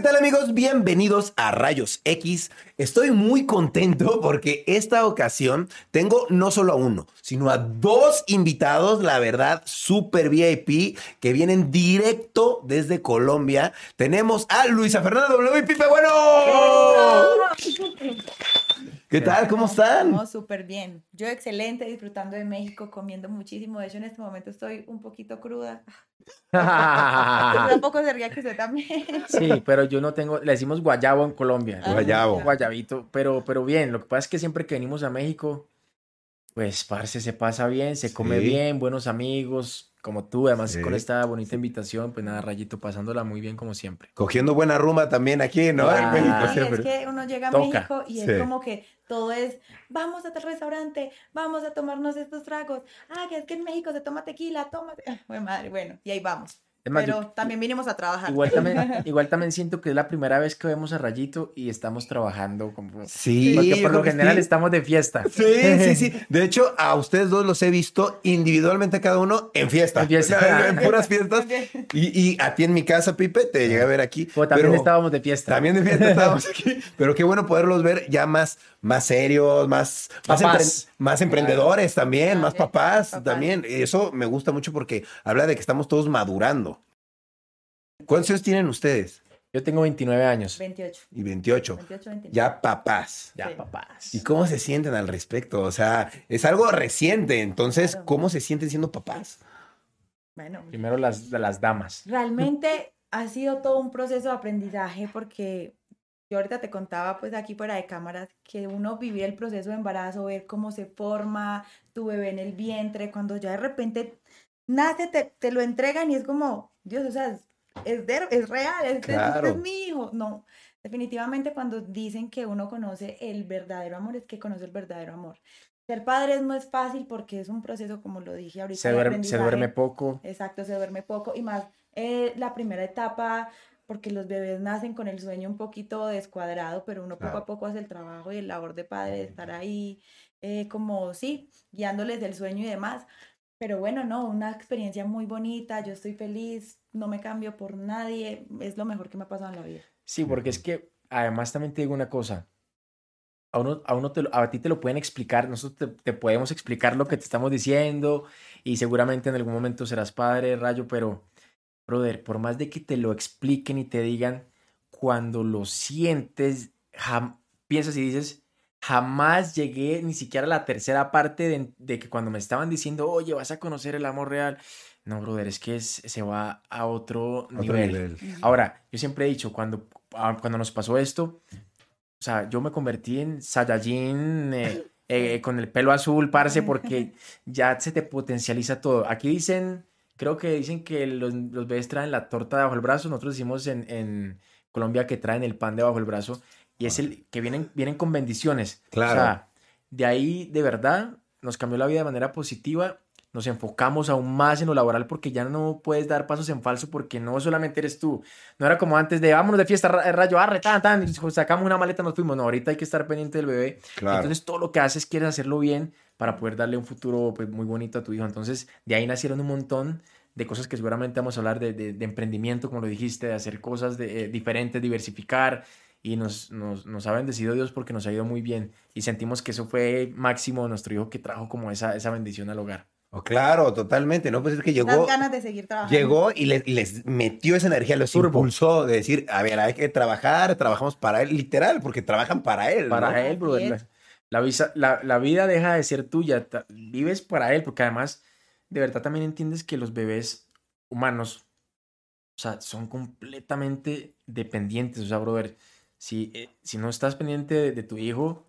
¿Qué tal amigos? Bienvenidos a Rayos X. Estoy muy contento porque esta ocasión tengo no solo a uno, sino a dos invitados, la verdad, super VIP, que vienen directo desde Colombia. Tenemos a Luisa Fernanda W. Pipe Bueno. ¿Qué tal? ¿Cómo están? No, súper bien. Yo excelente, disfrutando de México, comiendo muchísimo. De hecho, en este momento estoy un poquito cruda. Tampoco se ría que usted también. Sí, pero yo no tengo, le decimos guayabo en Colombia. Ah, guayabo. Guayabito, pero, pero bien, lo que pasa es que siempre que venimos a México, pues, parce, se pasa bien, se come bien, buenos amigos, como tú, además con esta bonita invitación, pues nada, Rayito, pasándola muy bien como siempre. Cogiendo buena rumba también aquí, ¿no? en México Es que uno llega a México y es como que todo es, vamos a tal restaurante, vamos a tomarnos estos tragos. Ah, que es que en México se toma tequila, toma. Bueno, madre, bueno, y ahí vamos. Pero también vinimos a trabajar. Igual también, igual también siento que es la primera vez que vemos a Rayito y estamos trabajando. Como, sí. Porque por lo general estamos de fiesta. Sí, sí, sí. De hecho, a ustedes dos los he visto individualmente cada uno en fiesta. En, fiesta. en puras fiestas. Y, y, a ti en mi casa, Pipe, te llegué a ver aquí. Pues también estábamos de fiesta. También de fiesta estábamos aquí. Pero qué bueno poderlos ver ya más, más serios, más, más, más, emprendedores también, más papás, papás también. Eso me gusta mucho porque habla de que estamos todos madurando. ¿Cuántos años tienen ustedes? Yo tengo 29 años. 28. Y 28. 28 29. Ya papás. Ya papás. ¿Y cómo se sienten al respecto? O sea, es algo reciente. Entonces, ¿cómo se sienten siendo papás? Bueno. Primero las, las damas. Realmente ha sido todo un proceso de aprendizaje porque yo ahorita te contaba pues aquí fuera de cámaras que uno vivía el proceso de embarazo, ver cómo se forma tu bebé en el vientre, cuando ya de repente nace, te, te lo entregan y es como, Dios, o sea, es, es real, este, es mi hijo. No, definitivamente cuando dicen que uno conoce el verdadero amor, es que conoce el verdadero amor. Ser padre no es fácil porque es un proceso, como lo dije ahorita. Se duerme, se duerme poco. Exacto, se duerme poco. Y más eh, la primera etapa, porque los bebés nacen con el sueño un poquito descuadrado, pero uno poco a poco hace el trabajo y el labor de padre de estar ahí, eh, como sí, guiándoles del sueño y demás. Pero bueno, no, una experiencia muy bonita, yo estoy feliz, no me cambio por nadie, es lo mejor que me ha pasado en la vida. Sí, porque es que además también te digo una cosa, a, uno, a, uno te, a ti te lo pueden explicar, nosotros te, podemos explicar lo que te estamos diciendo y seguramente en algún momento serás padre, rayo, pero, brother, por más de que te lo expliquen y te digan, cuando lo sientes, piensas y dices, jamás llegué ni siquiera a la tercera parte de, que cuando me estaban diciendo, oye, vas a conocer el amor real. No, brother, es que se va a otro, nivel. Ahora, yo siempre he dicho, cuando, ah, cuando nos pasó esto, o sea, yo me convertí en Saiyajin eh, eh, con el pelo azul, parce, porque ya se te potencializa todo. Aquí dicen, creo que dicen que los, los bebés traen la torta debajo del brazo, nosotros decimos en, en Colombia que traen el pan debajo del brazo y es el que vienen, vienen con bendiciones. Claro. O sea, de ahí de verdad nos cambió la vida de manera positiva. Nos enfocamos aún más en lo laboral porque ya no puedes dar pasos en falso porque no solamente eres tú. No era como antes de vámonos de fiesta, rayo, arre, tan, tan, sacamos una maleta, nos fuimos. No, ahorita hay que estar pendiente del bebé. Claro. Entonces todo lo que haces quieres hacerlo bien para poder darle un futuro pues, muy bonito a tu hijo. Entonces de ahí nacieron un montón de cosas que seguramente vamos a hablar de, de, emprendimiento, como lo dijiste, de hacer cosas de, eh, diferentes, diversificar, y nos, nos, nos, ha bendecido Dios porque nos ha ido muy bien y sentimos que eso fue máximo nuestro hijo que trajo como esa, esa bendición al hogar. Oh, claro, totalmente, ¿no? Pues es que llegó. Las ganas de seguir trabajando. Llegó y les, les metió esa energía, los impulsó de decir, a ver, hay que trabajar, trabajamos para él, literal, porque trabajan para él. Para él, brother. La, la, la, vida deja de ser tuya, vives para él, porque además, de verdad también entiendes que los bebés humanos, o sea, son completamente dependientes, o sea, brother si, eh, si no estás pendiente de, tu hijo,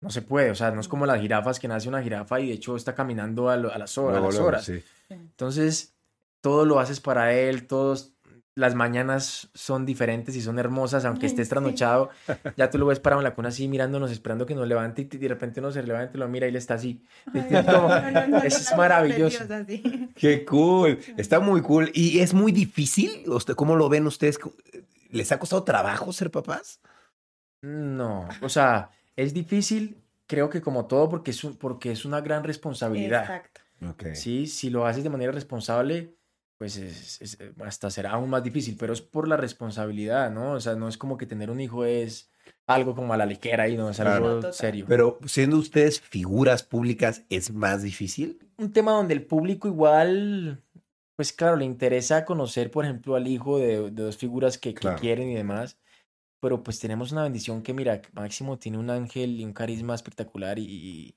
no se puede. O sea, no es como las jirafas que nace una jirafa y de hecho está caminando a, las horas. Entonces, todo lo haces para él, todos las mañanas son diferentes y son hermosas, aunque estés sí. trasnochado, ya tú lo ves parado en la cuna así mirándonos, esperando que nos levante y de repente uno se levanta y lo mira y él está así. Ay, Es como- no, no, no, eso no, es no, maravilloso. sí. Qué cool. Está muy cool. ¿Y es muy difícil? ¿Usted, ¿Cómo lo ven ustedes? ¿Les ha costado trabajo ser papás? No, o sea, es difícil, creo que como todo, porque es, un- porque es una gran responsabilidad. Exacto. Sí, si lo haces de manera responsable, pues es- es- hasta será aún más difícil, pero es por la responsabilidad, ¿no? O sea, no es como que tener un hijo es algo como a la ligera y no es algo serio. Pero siendo ustedes figuras públicas, ¿es más difícil? un tema donde el público igual, pues claro, le interesa conocer, por ejemplo, al hijo de, de dos figuras que, que Claro. quieren y demás, pero pues tenemos una bendición que, mira, Máximo tiene un ángel y un carisma espectacular y, y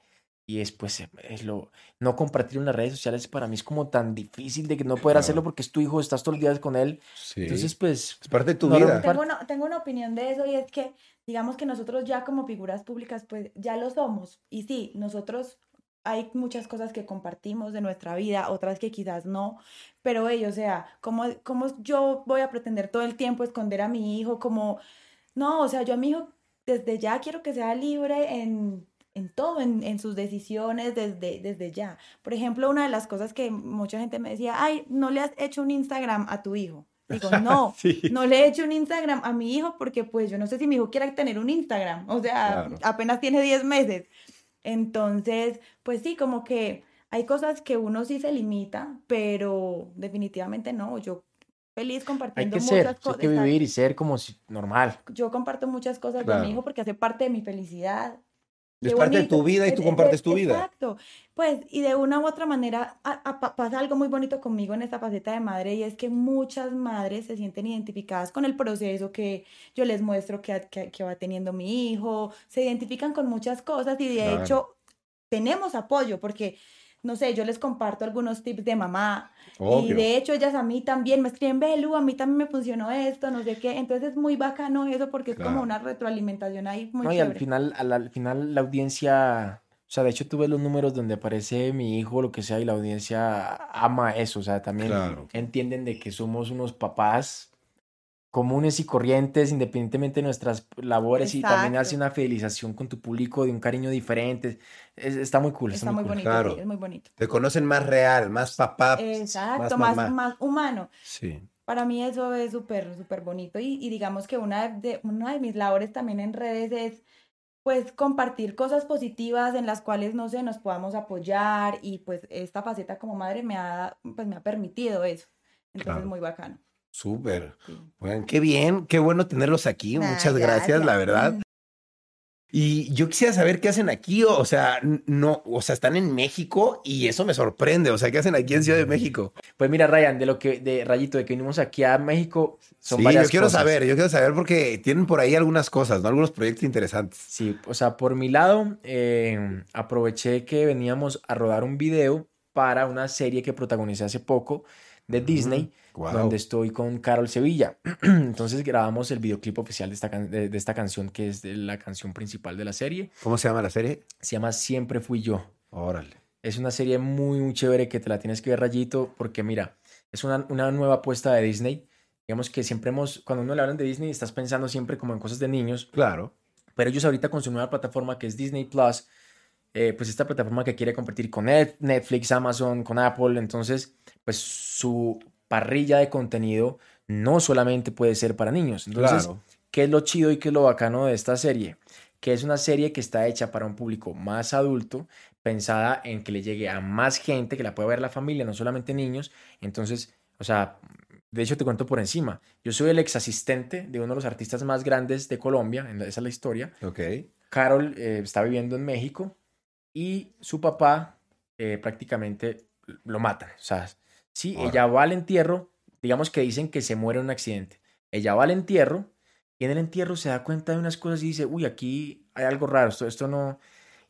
es pues, eh, es lo, no compartir en las redes sociales para mí es como tan difícil de que no poder Claro. hacerlo porque es tu hijo, estás todos los días con él, Sí. entonces pues, es parte de tu no vida. Tengo una, tengo una opinión de eso y es que, digamos que nosotros ya como figuras públicas, pues ya lo somos. Y sí, nosotros hay muchas cosas que compartimos de nuestra vida, otras que quizás no, pero ellos, o sea, como, como yo voy a pretender todo el tiempo esconder a mi hijo, como, no, o sea, yo a mi hijo desde ya quiero que sea libre en, en todo, en, en sus decisiones desde, desde ya. Por ejemplo, una de las cosas que mucha gente me decía, ay, no le has hecho un Instagram a tu hijo. Digo, no, Sí. no le he hecho un Instagram a mi hijo porque pues yo no sé si mi hijo quiera tener un Instagram, o sea, Claro. apenas tiene 10 meses. Entonces, pues sí, como que hay cosas que uno sí se limita, pero definitivamente no, yo feliz hay compartiendo que muchas ser, hay cosas. que vivir y ser como si, normal. Yo comparto muchas cosas Claro. mi hijo porque hace parte de mi felicidad. Es parte de tu vida y tú es- compartes es- tu vida. Exacto. Pues, y de una u otra manera a- a- pa- pasa algo muy bonito conmigo en esta faceta de madre y es que muchas madres se sienten identificadas con el proceso que yo les muestro que, que, que va teniendo mi hijo, se identifican con muchas cosas y de Claro. hecho tenemos apoyo porque, no sé, yo les comparto algunos tips de mamá y de hecho ellas a mí también me escriben, Belu, a mí también me funcionó esto, no sé qué, entonces es muy bacano eso porque es Claro. como una retroalimentación ahí muy No, y al final, al, al final la audiencia, o sea, de hecho tú ves los números donde aparece mi hijo, lo que sea, y la audiencia ama eso, o sea, también Claro. entienden de que somos unos papás comunes y corrientes, independientemente de nuestras labores, y también hace Exacto. una fidelización con tu público de un cariño diferente. Es- está muy cool, Está muy cool. bonito, Claro. sí, es muy bonito. Te conocen más real, más papá. Exacto, más más, más humano. Sí. Para mí eso es súper, súper bonito y, y digamos que una de, una de mis labores también en redes es pues compartir cosas positivas en las cuales, no sé, nos podamos apoyar y pues esta faceta como madre me ha, pues me ha permitido eso. Entonces Claro. muy bacano. Súper. sí. Bueno, qué bien, qué bueno tenerlos aquí. Muchas gracias, la verdad. Y yo quisiera saber qué hacen aquí, o, o sea, no, o sea, están en México y eso me sorprende, o sea, ¿qué hacen aquí en Ciudad de México? Pues mira, Ryan, de lo que, de Rayito, de que vinimos aquí a México, son sí, varias yo quiero cosas. saber, yo quiero saber porque tienen por ahí algunas cosas, ¿no? Algunos proyectos interesantes. Sí, o sea, por mi lado, eh, aproveché que veníamos a rodar un video para una serie que protagonicé hace poco de Disney, Guau. donde estoy con Carol Sevilla. Entonces grabamos el videoclip oficial de esta, de, de esta canción, que es de la canción principal de la serie. ¿Cómo se llama la serie? Se llama Siempre Fui Yo. Órale. Es una serie muy, muy chévere que te la tienes que ver, Rayito, porque mira, es una, una nueva apuesta de Disney. Digamos que siempre hemos, cuando uno le hablan de Disney, estás pensando siempre como en cosas de niños, Claro. pero ellos ahorita con su nueva plataforma que es Disney Plus, eh, pues esta plataforma que quiere competir con Net- Netflix, Amazon, con Apple, entonces, pues su parrilla de contenido no solamente puede ser para niños. Entonces, claro. ¿qué es lo chido y qué es lo bacano de esta serie? Que es una serie que está hecha para un público más adulto, pensada en que le llegue a más gente, que la pueda ver la familia, no solamente niños. Entonces, o sea, de hecho te cuento por encima. Yo soy el ex asistente de uno de los artistas más grandes de Colombia, en la- esa es la historia. Ok. Carol eh, está viviendo en México y su papá eh, prácticamente lo matan. O sea, sí, Ahora. ella va al entierro, digamos que dicen que se muere en un accidente. Ella va al entierro y en el entierro se da cuenta de unas cosas y dice, uy, aquí hay algo raro, esto, esto no...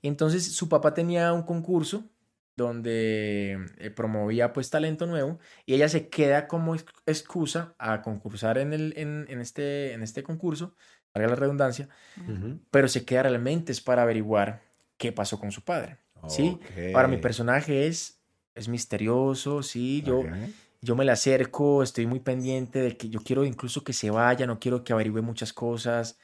Y entonces su papá tenía un concurso donde eh, promovía pues talento nuevo y ella se queda como ex- excusa a concursar en, el, en, en este, en este concurso, valga la redundancia, pero se queda realmente es para averiguar qué pasó con su padre. Sí. Ahora mi personaje es, es misterioso, sí, yo, yo me le acerco, estoy muy pendiente de que yo quiero incluso que se vaya, no quiero que averigüe muchas cosas,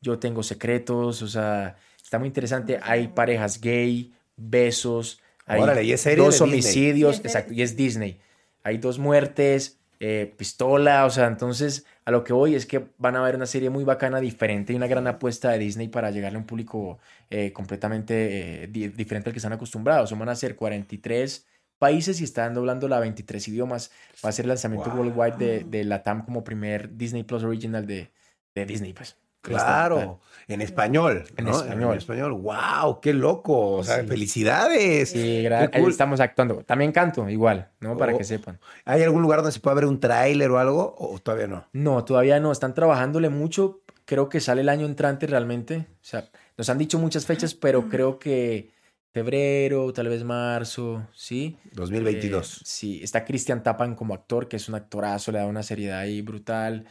yo tengo secretos, o sea, está muy interesante. Hay parejas gay, besos, hay Órale, y es serie dos homicidios, exacto, y es Disney. Hay dos muertes, eh, pistola, o sea, entonces a lo que voy es que van a ver una serie muy bacana, diferente y una gran apuesta de Disney para llegarle a un público eh, completamente eh, di- diferente al que están acostumbrados. Van a ser 43 países y están doblando a 23 idiomas. Va a ser el lanzamiento Wow. worldwide de, de la TAM como primer Disney Plus Original de, de Disney, pues. Claro, en español. En ¿no? español. En español. ¡Wow! ¡Qué loco! O sea, Sí. felicidades. Sí, cool. estamos actuando. También canto, igual, ¿no? Para Oh. que sepan. ¿Hay algún lugar donde se pueda ver un tráiler o algo? ¿O todavía no? No, todavía no. Están trabajándole mucho. Creo que sale el año entrante realmente. O sea, nos han dicho muchas fechas, pero creo que febrero, tal vez marzo, ¿sí? 2022. Eh, sí, está Christian Tapan como actor, que es un actorazo, le da una seriedad ahí brutal.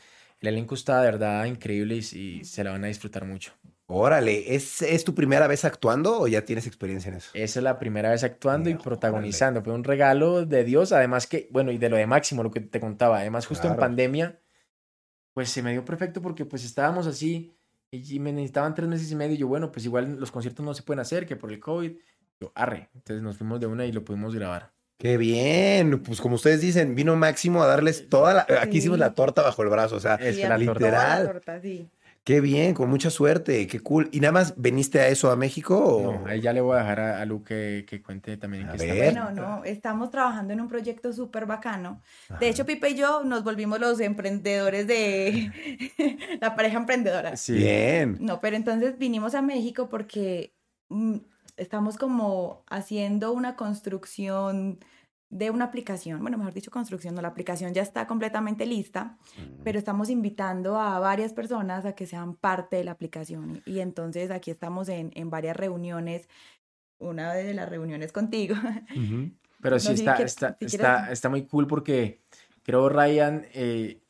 El elenco está de verdad increíble y, y se la van a disfrutar mucho. Órale, ¿es, ¿es tu primera vez actuando o ya tienes experiencia en eso? Esa es la primera vez actuando y Órale. protagonizando. Fue un regalo de Dios, además que, bueno, y de lo de Máximo, lo que te contaba. Además, justo en pandemia, pues se me dio perfecto porque pues estábamos así y me necesitaban tres meses y medio. Y yo, bueno, pues igual los conciertos no se pueden hacer, que por el COVID. Yo, arre. Entonces nos fuimos de una y lo pudimos grabar. Qué bien, pues como ustedes dicen, vino Máximo a darles toda la... Aquí hicimos la torta bajo el brazo, o sea, es la torta. Literal. torta, sí. qué bien, con mucha suerte, qué cool. ¿Y nada más veniste a eso a México? O... No, ahí ya le voy a dejar a, a Lu que, que cuente también en A qué está. ver. Bueno, no, estamos trabajando en un proyecto súper bacano. Ajá. De hecho, Pipe y yo nos volvimos los emprendedores de la pareja emprendedora. Sí. Bien. No, pero entonces vinimos a México porque mm, estamos como haciendo una construcción de una aplicación, bueno, mejor dicho, construcción, no, la aplicación ya está completamente lista, pero estamos invitando a varias personas a que sean parte de la aplicación. Y, y entonces aquí estamos en, en varias reuniones, una de las reuniones contigo. Pero No, sí si está, quieres- está, si está, quieres- está muy cool porque creo, Ryan, eh,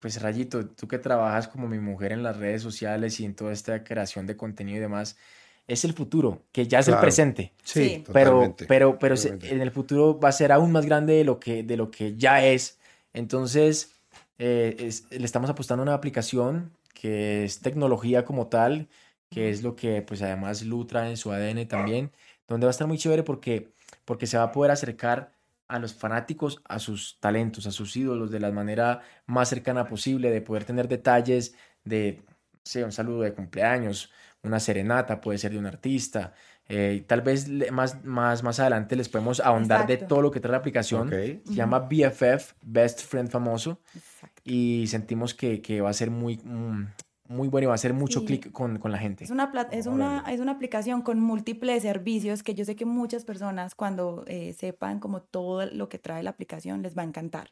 pues Rayito, tú que trabajas como mi mujer en las redes sociales y en toda esta creación de contenido y demás, es el futuro, que ya es el presente. Sí, Sí. Pero, pero, pero totalmente. en el futuro va a ser aún más grande de lo que, de lo que ya es. Entonces, eh, es- le estamos apostando a una aplicación que es tecnología como tal, que es lo que pues además Lu trae en su ADN también, donde va a estar muy chévere porque, porque se va a poder acercar a los fanáticos, a sus talentos, a sus ídolos de la manera más cercana posible, de poder tener detalles de, no sé, un saludo de cumpleaños, una serenata, puede ser de un artista. eh, tal vez más, más, más adelante les podemos ahondar de Exacto. todo lo que trae la aplicación. Ok. Se llama BFF, Best Friend Famoso, Exacto. y sentimos que, que va a ser muy, mm, muy bueno y va a hacer mucho Sí. clic con, con la gente. Es una, es, una, es una aplicación con múltiples servicios que yo sé que muchas personas cuando eh, sepan como todo lo que trae la aplicación les va a encantar.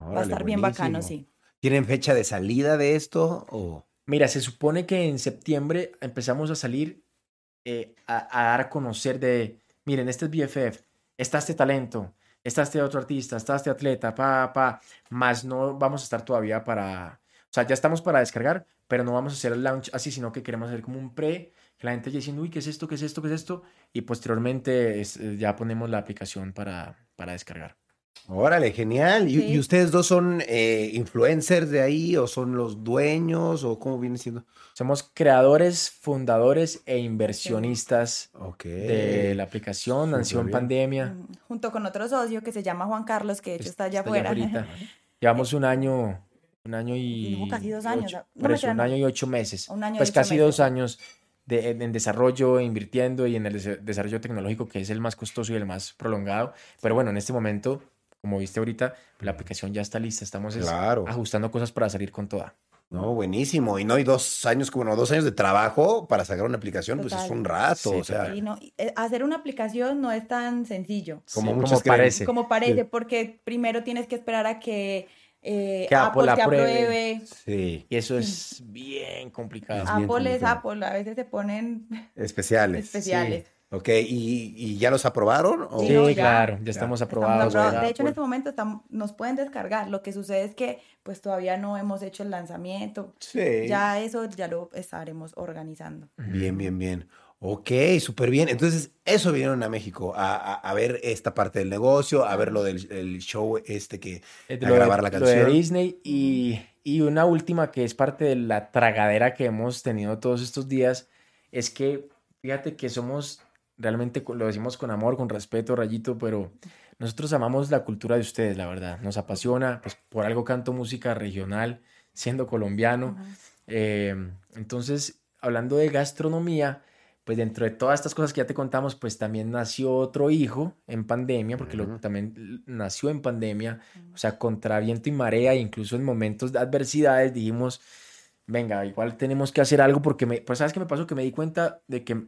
va a Órale, estar bien bacano, buenísimo. sí. ¿Tienen fecha de salida de esto? O... Mira, se supone que en septiembre empezamos a salir eh, a, dar a conocer de, miren, este es BFF, está este talento, está este otro artista, está este atleta, pa, pa, más no vamos a estar todavía para, o sea, ya estamos para descargar, pero no vamos a hacer el launch así, sino que queremos hacer como un pre, que la gente ya diciendo, uy, ¿qué es esto? ¿Qué es esto? ¿Qué es esto? Y posteriormente eh, ya ponemos la aplicación para, para descargar. Órale, genial. ¿Y, Sí. y ustedes dos son eh, influencers de ahí o son los dueños o cómo viene siendo? Somos creadores, fundadores e inversionistas Ok. de la aplicación, nació en pandemia. Mm, Junto con otro socio que se llama Juan Carlos, que de hecho está allá Está afuera. afuera. Llevamos un año, un año y... Casi dos años, ocho- no, eso, un año y ocho meses. Un año y Pues ocho casi meses. dos años de, en, en desarrollo, invirtiendo y en el desarrollo tecnológico, que es el más costoso y el más prolongado. Pero bueno, en este momento, como viste ahorita, la aplicación ya está lista. Estamos Claro. ajustando cosas para salir con toda. No, buenísimo. Y no, y dos años, bueno, dos años de trabajo para sacar una aplicación, pues es un rato. Sí, o sea, Y no, eh, hacer una aplicación no es tan sencillo Como Sí, parece. como parece, porque primero tienes que esperar a que, eh, Que Apple Apple te apruebe. sí, Y eso es bien complicado. Es bien Apple es. Apple, a veces se ponen especiales. especiales. Ok, ¿y, y ya los aprobaron? o- Sí, Sí, no, ya. claro, ya, Ya. estamos Estamos aprobados. De hecho, en este momento estamos, nos pueden descargar. Lo que sucede es que pues todavía no hemos hecho el lanzamiento. Sí. Ya eso ya lo estaremos organizando. Bien, bien, bien. Ok, súper bien. Entonces, eso vinieron a México, a, a- a ver esta parte del negocio, a ver lo del el show este que... Eh, a lo de- grabar la lo de canción. Disney y, y una última que es parte de la tragadera que hemos tenido todos estos días es que fíjate que somos realmente lo decimos con amor, con respeto, Rayito, pero nosotros amamos la cultura de ustedes, la verdad. Nos apasiona, pues por algo canto música regional, siendo colombiano. Eh, entonces, hablando de gastronomía, pues dentro de todas estas cosas que ya te contamos, pues también nació otro hijo en pandemia, porque lo, también nació en pandemia, o sea, contra viento y marea, e incluso en momentos de adversidades dijimos, venga, igual tenemos que hacer algo porque, me, pues, ¿sabes qué me pasó? Que me di cuenta de que,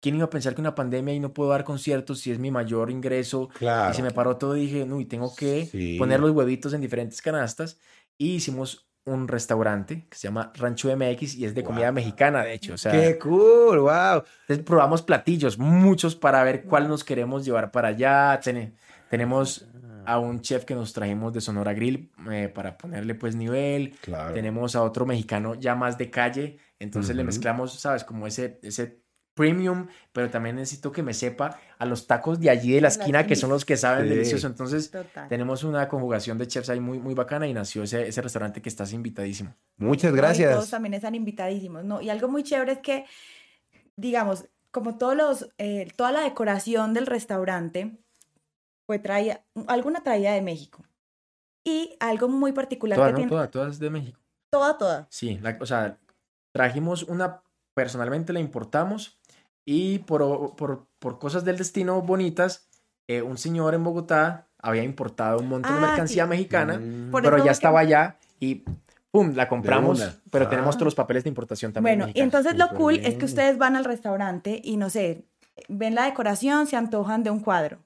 ¿quién iba a pensar que una pandemia y no puedo dar conciertos si es mi mayor ingreso? Claro. Y se me paró todo y dije, no, y tengo que Sí. poner los huevitos en diferentes canastas. Y hicimos un restaurante que se llama Rancho MX y es de comida Guau. mexicana, de hecho. O sea, ¡Qué cool! ¡Wow! entonces probamos platillos, muchos para ver cuál nos queremos llevar para allá. Tene- tenemos a un chef que nos trajimos de Sonora Grill eh, para ponerle pues nivel. Claro. Tenemos a otro mexicano ya más de calle. Entonces le Ujú. mezclamos, ¿sabes? Como ese, ese premium, pero también necesito que me sepa a los tacos de allí de la La esquina, que son los que saben Sí. delicioso. Entonces Total. tenemos una conjugación de chefs ahí muy, muy bacana y nació ese, ese restaurante que estás invitadísimo. Muchas ¿no? Y todos gracias. también están invitadísimos, ¿no? Y algo muy chévere es que, digamos, como todos los, eh, toda la decoración del restaurante fue traída, alguna traída de México. Y algo muy particular Todas, que ¿no? tiene, Todas, todas de México. toda, toda. Sí, la- o sea, trajimos una, personalmente la importamos y por, por, por cosas del destino bonitas, eh, un señor en Bogotá había importado un montón de Ah, mercancía sí. mexicana, Mm. Pero ya estaba allá y ¡pum! La compramos, pero Ah. tenemos todos los papeles de importación también. Bueno, y entonces lo cool es bien. que ustedes van al restaurante y no sé, ven la decoración, se antojan de un cuadro.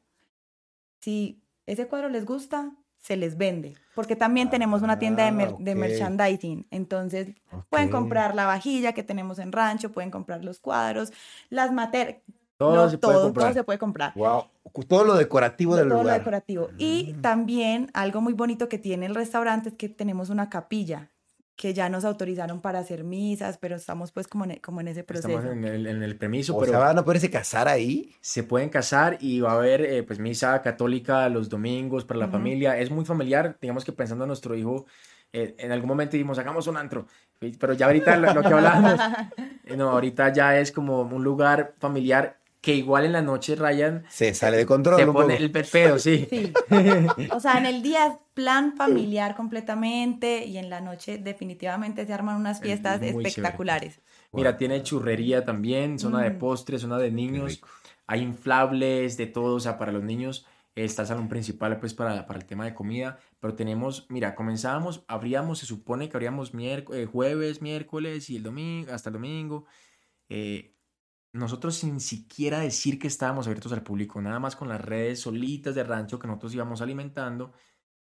Si ese cuadro les gusta, se les vende. Porque también tenemos una tienda de, mer- Ah, de merchandising. Entonces, pueden comprar la vajilla que tenemos en rancho, pueden comprar los cuadros, las materias, todo se puede todo, todo se puede comprar. Wow. Todo lo decorativo del todo lo lugar. decorativo. Y también algo muy bonito que tiene el restaurante es que tenemos una capilla que ya nos autorizaron para hacer misas, pero estamos pues como en, e- como en ese proceso. Estamos en el, en el permiso, O pero sea, van a poderse casar ahí. se pueden casar y va a haber eh, pues misa católica los domingos para la familia. Es muy familiar, digamos que pensando en nuestro hijo, eh, en algún momento dijimos, hagamos un antro, pero ya ahorita lo, lo que hablábamos, eh, no, ahorita ya es como un lugar familiar que igual en la noche, Ryan, Se sale de control se pone el pe- pedo, sí. Sí. O sea, en el día es plan familiar completamente y en la noche definitivamente se arman unas Es fiestas chévere. espectaculares. Mira, tiene churrería también, zona de Mm. postres, zona de niños. Hay inflables, de todo, o sea, para los niños está el salón principal, pues, para, para el tema de comida. Pero tenemos, mira, comenzábamos, abríamos, se supone que abríamos miércoles, jueves, miércoles y el domingo, hasta el domingo. Eh, nosotros sin siquiera decir que estábamos abiertos al público, nada más con las redes solitas de rancho que nosotros íbamos alimentando,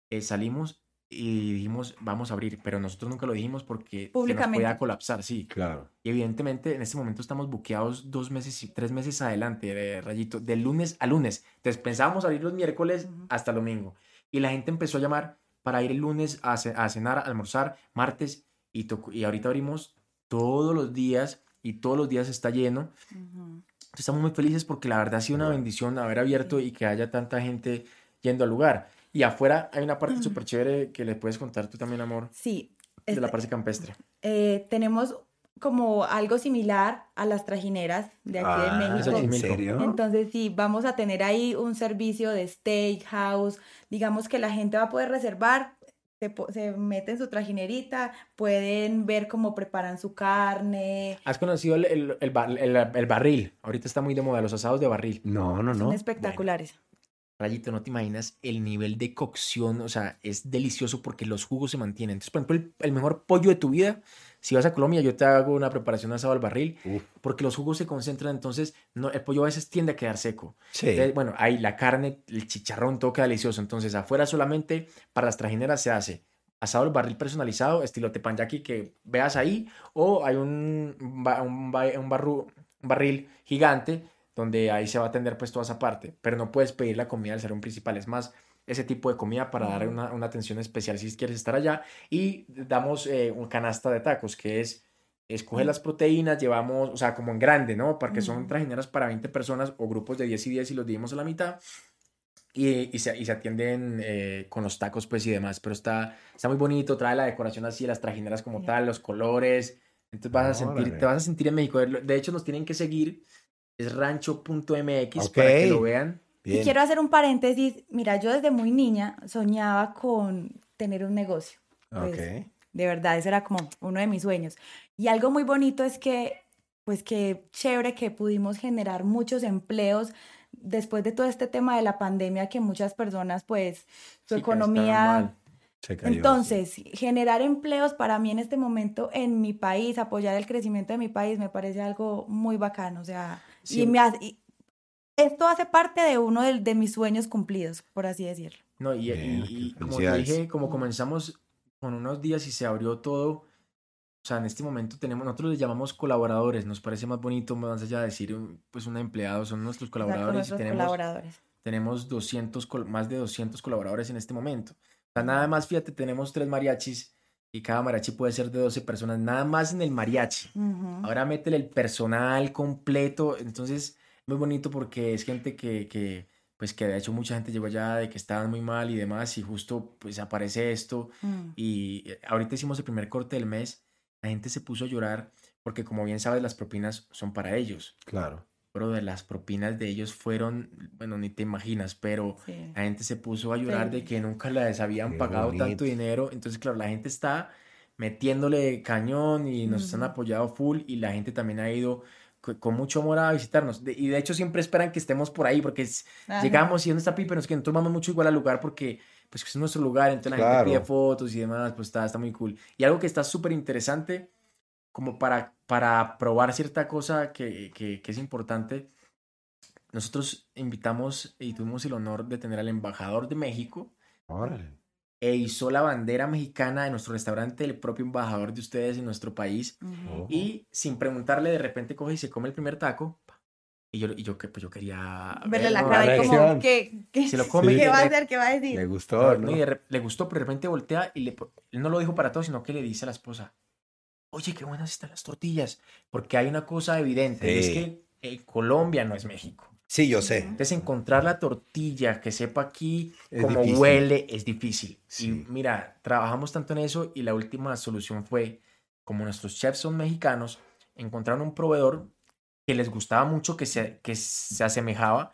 eh, salimos y dijimos, vamos a abrir, pero nosotros nunca lo dijimos porque se nos podía colapsar, sí. Claro. Y evidentemente en este momento estamos buqueados dos meses y tres meses adelante, de Rayito, de lunes a lunes. Entonces pensábamos abrir los miércoles hasta el domingo. Y la gente empezó a llamar para ir el lunes a, ce- a cenar, a almorzar, martes, y, y ahorita abrimos todos los días y todos los días está lleno. Ujú. Estamos muy felices porque la verdad ha sido una bendición haber abierto y que haya tanta gente yendo al lugar. Y afuera hay una parte súper chévere que le puedes contar tú también, amor, Sí. de la parte campestre. eh, tenemos como algo similar a las trajineras de aquí de Ah, México. ¿En México. serio? Entonces, sí, vamos a tener ahí un servicio de steakhouse. Digamos que la gente va a poder reservar, se, po- se mete en su trajinerita, pueden ver cómo preparan su carne. ¿Has conocido el, el- el bar- el- el barril? Ahorita está muy de moda, los asados de barril. No, no, Son no. espectaculares. Rayito, no te imaginas el nivel de cocción, o sea, es delicioso porque los jugos se mantienen. Entonces, por ejemplo, el, el mejor pollo de tu vida, si vas a Colombia, yo te hago una preparación de asado al barril, Uf. porque los jugos se concentran, entonces no, el pollo a veces tiende a quedar seco. Sí. Entonces, bueno, ahí la carne, el chicharrón, todo queda delicioso. Entonces, afuera solamente para las trajineras se hace asado al barril personalizado, estilo teppanyaki que veas ahí, o hay un, ba- un, ba- un barru- un barril gigante donde ahí se va a atender pues toda esa parte, pero no puedes pedir la comida del salón principal, es más ese tipo de comida para dar Ujú. una, una atención especial si quieres estar allá y damos eh, un canasta de tacos que es escoge las proteínas, llevamos, o sea, como en grande, ¿no? Porque son trajineras para 20 personas o grupos de 10 y 10 y los dividimos a la mitad. Y, y, se, y se atienden eh, con los tacos, pues, y demás. Pero está, está muy bonito, trae la decoración así, las trajineras como tal, los colores. Entonces vas a sentir, Órale. te vas a sentir en México. De hecho, nos tienen que seguir. Es rancho.mx Ok. para que lo vean. Y Bien. quiero hacer un paréntesis. Mira, yo desde muy niña soñaba con tener un negocio. Pues, Ok. De verdad, ese era como uno de mis sueños. Y algo muy bonito es que, pues que chévere que pudimos generar muchos empleos después de todo este tema de la pandemia que muchas personas, pues, su Sí, economía... cayó, Entonces, generar empleos para mí en este momento en mi país, apoyar el crecimiento de mi país, me parece algo muy bacano. O sea, Sí. y me y esto hace parte de uno de, de mis sueños cumplidos, por así decirlo. No, y, y- Bien, y como te dije, como comenzamos con unos días y se abrió todo, o sea, en este momento tenemos, nosotros les llamamos colaboradores, nos parece más bonito, más allá de decir pues un empleado, son nuestros colaboradores y nuestros tenemos, colaboradores. tenemos 200, col- más de 200 colaboradores en este momento. O sea, nada más, fíjate, tenemos tres mariachis y cada mariachi puede ser de 12 personas, nada más en el mariachi. Ahora métele el personal completo. Entonces, muy bonito porque es gente que, que, pues que de hecho mucha gente llegó allá de que estaban muy mal y demás y justo pues aparece esto Mm. y eh, ahorita hicimos el primer corte del mes, la gente se puso a llorar porque como bien sabes las propinas son para ellos. Claro. Pero de las propinas de ellos fueron, bueno, ni te imaginas, pero Sí. la gente se puso a llorar de Feliz. que nunca les habían Qué pagado bonito. tanto dinero. Entonces, claro, la gente está metiéndole cañón y nos han Ujú. apoyado full y la gente también ha ido con mucho amor a visitarnos. De- y de hecho siempre esperan que estemos por ahí porque es- llegamos y ¿dónde está Pipe? Nos que nosotros vamos mucho igual al lugar porque pues es nuestro lugar, entonces la gente pide fotos y demás, pues está, está muy cool. Y algo que está súper interesante como para, para probar cierta cosa que, que, que es importante, nosotros invitamos y tuvimos el honor de tener al embajador de México Órale. E hizo la bandera mexicana de nuestro restaurante, el propio embajador de ustedes en nuestro país. Y sin preguntarle, de repente coge y se come el primer taco. Y yo, y yo, que- pues yo quería Verle la cara y como, reacción. ¿qué, qué, Se lo come ¿qué y va a hacer? ¿Qué va a decir? Le No, gustó, no, le gustó, pero de repente voltea y le, él no lo dijo para todos, sino que le dice a la esposa, oye, qué buenas están las tortillas, porque hay una cosa evidente, y es que eh, Colombia no es México. Sí, yo sé. Entonces encontrar la tortilla que sepa aquí cómo huele es difícil. Sí. Y mira, trabajamos tanto en eso y la última solución fue, como nuestros chefs son mexicanos, encontraron un proveedor que les gustaba mucho, que se, que se asemejaba,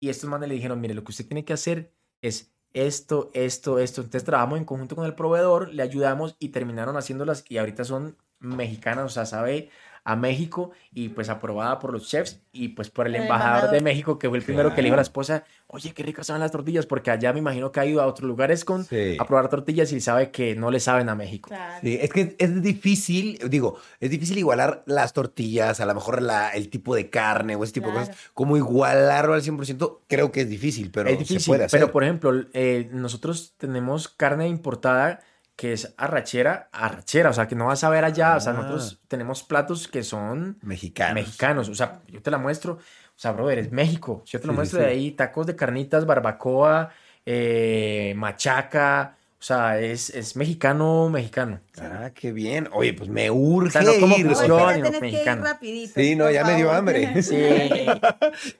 y estos manes le dijeron, mire, lo que usted tiene que hacer es esto, esto, esto. Entonces trabajamos en conjunto con el proveedor, le ayudamos y terminaron haciéndolas y ahorita son mexicanas, o sea, sabe a México y pues aprobada por los chefs y pues por el El embajador de. México que fue el primero que le dijo a la esposa, oye, qué ricas saben las tortillas, porque allá me imagino que ha ido a otros lugares con Sí. a probar tortillas y sabe que no le saben a México. Claro. Sí, es que es difícil, digo, es difícil igualar las tortillas, a lo mejor la, el tipo de carne o ese tipo de cosas. Como igualarlo al 100%, creo que es difícil, pero es difícil, se puede hacer. pero por ejemplo, eh, nosotros tenemos carne importada que es arrachera, arrachera, o sea, que no vas a ver allá, o sea, Ah. nosotros tenemos platos que son Mexicanos. mexicanos, o sea, yo te la muestro, o sea, brother, es México, si yo te lo Sí, muestro sí. de ahí, tacos de carnitas, barbacoa, eh, machaca, o sea, es, es mexicano, mexicano. Ah, qué bien. Oye, pues me urge O sea, no como ir. Fusión, no que mexicano. rapidito. Sí, no, ya me dio hambre. Sí.